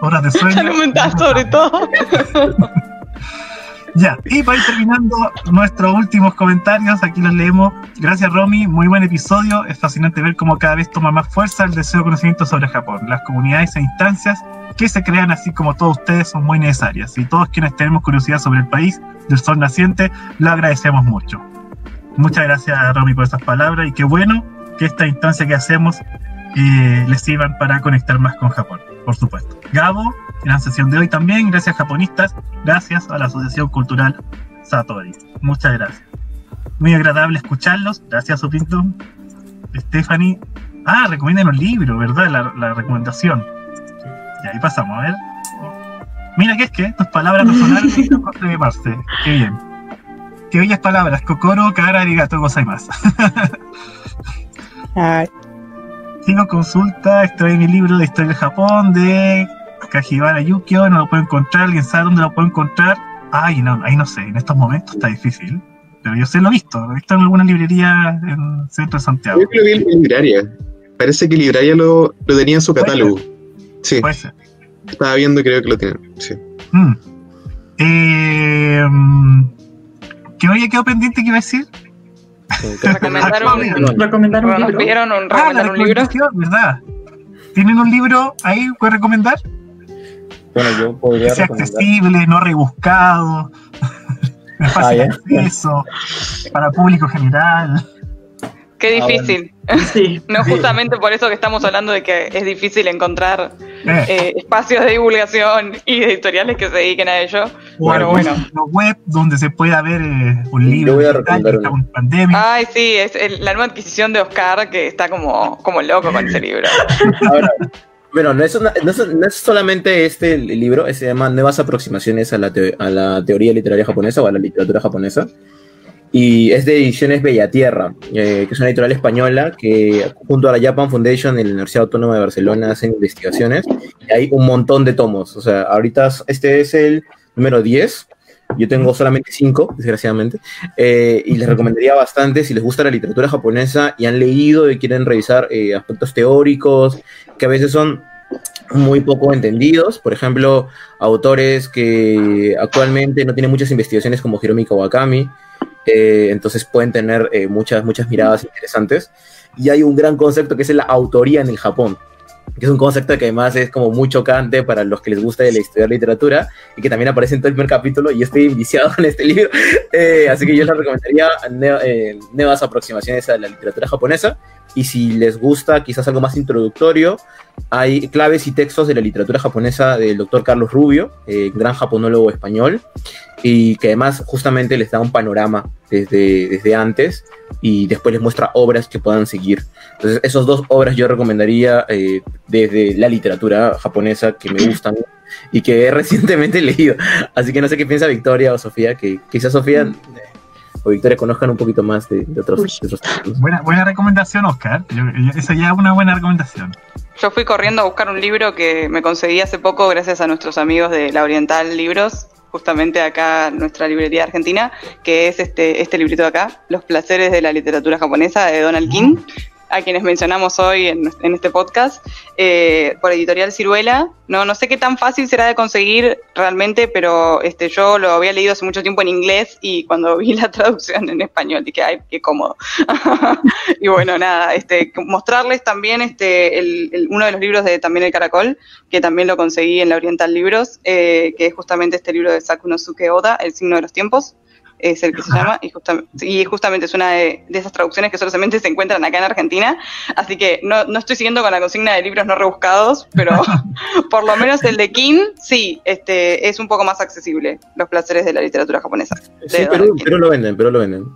horas de sueño. Salud mental sobre todo. Ya, y para ir terminando nuestros últimos comentarios, aquí los leemos. Gracias Romy, muy buen episodio. Es fascinante ver cómo cada vez toma más fuerza el deseo de conocimiento sobre Japón. Las comunidades e instancias que se crean así como todos ustedes son muy necesarias. Y todos quienes tenemos curiosidad sobre el país del sol naciente, lo agradecemos mucho. Muchas gracias Romy por esas palabras y qué bueno que esta instancia que hacemos eh, les sirvan para conectar más con Japón, por supuesto. Gabo, en la sesión de hoy también, gracias japonistas, gracias a la Asociación Cultural Satori. Muchas gracias. Muy agradable escucharlos, gracias Supinto. Stephanie, ah, recomiendan un libro, ¿verdad? La, recomendación. Y ahí pasamos, a ver. Mira que es que tus palabras personales de parte. Qué bien. Qué bellas palabras. Kokoro, cara, arigato, más. Ay. Sigo consulta, extrae mi libro de historia de Japón de Kajibara Yukio, no lo puedo encontrar, alguien sabe dónde lo puedo encontrar. Ay, no, ahí no sé, en estos momentos está difícil. Pero yo sé lo he visto, lo he visto en alguna librería en el centro de Santiago. Yo lo vi en Libraria. Parece que Libraria lo, lo tenía en su catálogo. Sí. Puede ser. Estaba viendo y creo que lo tiene. Sí. Mm. Eh, ¿Qué había quedado pendiente que iba a decir? Recomendaron, recomendaron un libro. Pidieron un, ah, un libro. ¿verdad? ¿Tienen un libro ahí que recomendar? Bueno, yo podría que sea accesible, no rebuscado, de fácil ah, acceso, para público general. Qué ah, difícil. Sí. no justamente por eso que estamos hablando de que es difícil encontrar eh. Eh, espacios de divulgación y editoriales que se dediquen a ello. bueno, bueno. web donde se pueda ver eh, un libro voy a pandemia. Ay, sí, es la nueva adquisición de Oscar que está como, como loco con ese libro. Ahora, bueno, no es, no, es, solamente este libro, se llama Nuevas aproximaciones a la, a la teoría literaria japonesa o a la literatura japonesa. Y es de Ediciones Bellatierra, eh, que es una editorial española que junto a la Japan Foundation en la Universidad Autónoma de Barcelona hacen investigaciones y hay un montón de tomos. O sea, ahorita este es el número 10. Yo tengo solamente 5, desgraciadamente, eh, y les recomendaría bastante si les gusta la literatura japonesa y han leído y quieren revisar eh, aspectos teóricos que a veces son muy poco entendidos. Por ejemplo, autores que actualmente no tienen muchas investigaciones como Hiromi Kawakami, eh, entonces pueden tener eh, muchas, muchas miradas interesantes. Y hay un gran concepto que es la autoría en el Japón, que es un concepto que además es como muy chocante para los que les gusta estudiar literatura y que también aparece en todo el primer capítulo y estoy viciado en este libro. Eh, así que yo les recomendaría nuevas aproximaciones a la literatura japonesa y si les gusta quizás algo más introductorio, hay claves y textos de la literatura japonesa del doctor Carlos Rubio, eh, gran japonólogo español, y que además justamente les da un panorama desde, desde antes y después les muestra obras que puedan seguir. Entonces, esas dos obras yo recomendaría eh, desde la literatura japonesa que me gustan y que he recientemente leído. Así que no sé qué piensa Victoria o Sofía, que quizás Sofía o Victoria conozcan un poquito más de, otros, buena, buena recomendación, Oscar. esa ya es una buena recomendación. Yo fui corriendo a buscar un libro que me conseguí hace poco gracias a nuestros amigos de La Oriental Libros, justamente acá nuestra librería argentina, que es este, este librito de acá, Los placeres de la literatura japonesa de Donald King, a quienes mencionamos hoy en, este podcast, eh, por Editorial Ciruela. No, no sé qué tan fácil será de conseguir realmente, pero este, yo lo había leído hace mucho tiempo en inglés y cuando vi la traducción en español dije, ay, qué cómodo. y bueno, nada, este, mostrarles también este, uno de los libros de también El Caracol, que también lo conseguí en la Oriental Libros, eh, que es justamente este libro de Sakunosuke Oda, El signo de los tiempos es el que se llama, y, y justamente es una de, esas traducciones que solamente se encuentran acá en Argentina, así que no, no estoy siguiendo con la consigna de libros no rebuscados, pero por lo menos el de Kim, sí, este, es un poco más accesible, los placeres de la literatura japonesa. Sí, pero, lo venden, pero lo venden.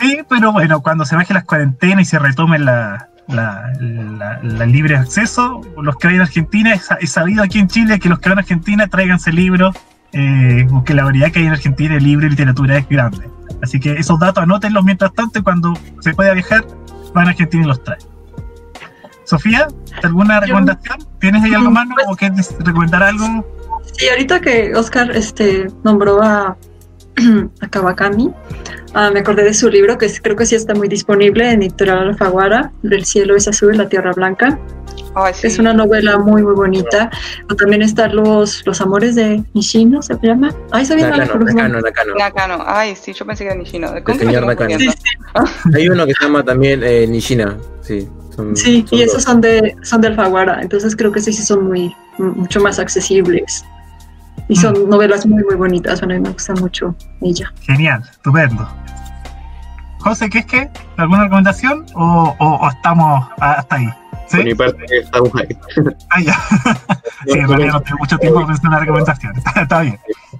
Sí, pero bueno, cuando se bajen las cuarentenas y se retomen la, la, libre acceso. Los que vayan a Argentina, he sabido aquí en Chile que los que van a Argentina tráiganse libros eh, porque la variedad que hay en Argentina de libro y literatura es grande. Así que esos datos anótenlos mientras tanto cuando se pueda viajar, van a Argentina y los traen. Sofía, ¿alguna recomendación? ¿Tienes ahí algo más pues o quieres recomendar algo? Sí, ahorita que Oscar este, nombró a, a Kawakami, ah, me acordé de su libro, que creo que sí está muy disponible en Editorial Alfaguara, Del cielo es azul, la tierra blanca. Es una novela muy, muy bonita. también están los, los amores de Nishino, ¿se llama? Ay, se Nakano, Nakano, Nakano. Nakano. Ay, sí, yo pensé que era Nishino. El señor Nakano. Sí, sí. Hay uno que se llama también eh, Nishina, sí. sí, y esos son de, son de Alfaguara, entonces creo que sí, sí son muy, mucho más accesibles. Y son mm. novelas muy, muy bonitas, a mí me gusta mucho ella. Genial, estupendo. José, ¿qué es que? ¿Alguna recomendación o, o estamos hasta ahí? Por mi parte, estamos ahí. Ah, ya. sí, en realidad no tengo mucho tiempo para pensar una recomendación. Está, bien.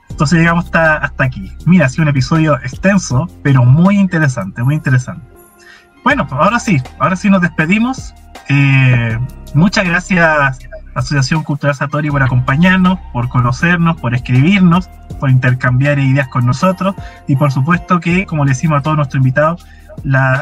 Entonces llegamos hasta, hasta aquí. Mira, ha sido un episodio extenso, pero muy interesante, muy interesante. Bueno, pues ahora sí, ahora sí nos despedimos. Eh, muchas gracias Asociación Cultural Satori por acompañarnos, por conocernos, por escribirnos, por intercambiar ideas con nosotros y por supuesto que, como le decimos a todos nuestros invitados,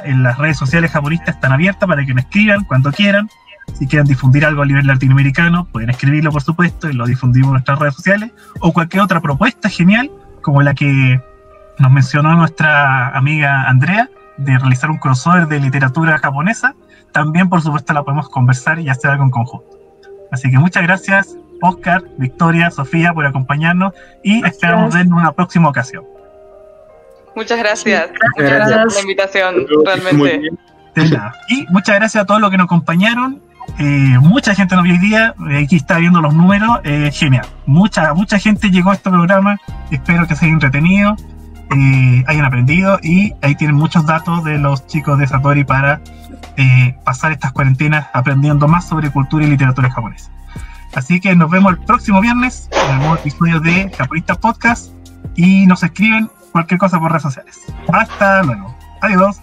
en las redes sociales japonistas están abiertas para que nos escriban cuando quieran. Si quieren difundir algo a nivel latinoamericano, pueden escribirlo, por supuesto, y lo difundimos en nuestras redes sociales. O cualquier otra propuesta genial, como la que nos mencionó nuestra amiga Andrea, de realizar un crossover de literatura japonesa, también, por supuesto, la podemos conversar y hacer algo en conjunto. Así que muchas gracias, Oscar, Victoria, Sofía, por acompañarnos y esperamos vernos en una próxima ocasión. Muchas gracias. muchas gracias. por la invitación, realmente. Y muchas gracias a todos los que nos acompañaron. Eh, mucha gente nos vio hoy día, eh, aquí está viendo los números, eh, genial. Mucha, mucha gente llegó a este programa, espero que se hayan entretenido, hayan aprendido y ahí tienen muchos datos de los chicos de Satori para pasar estas cuarentenas aprendiendo más sobre cultura y literatura japonesa. Así que nos vemos el próximo viernes en el nuevo episodio de Japonistas Podcast y nos escriben cualquier cosa por redes sociales. Hasta luego. Adiós.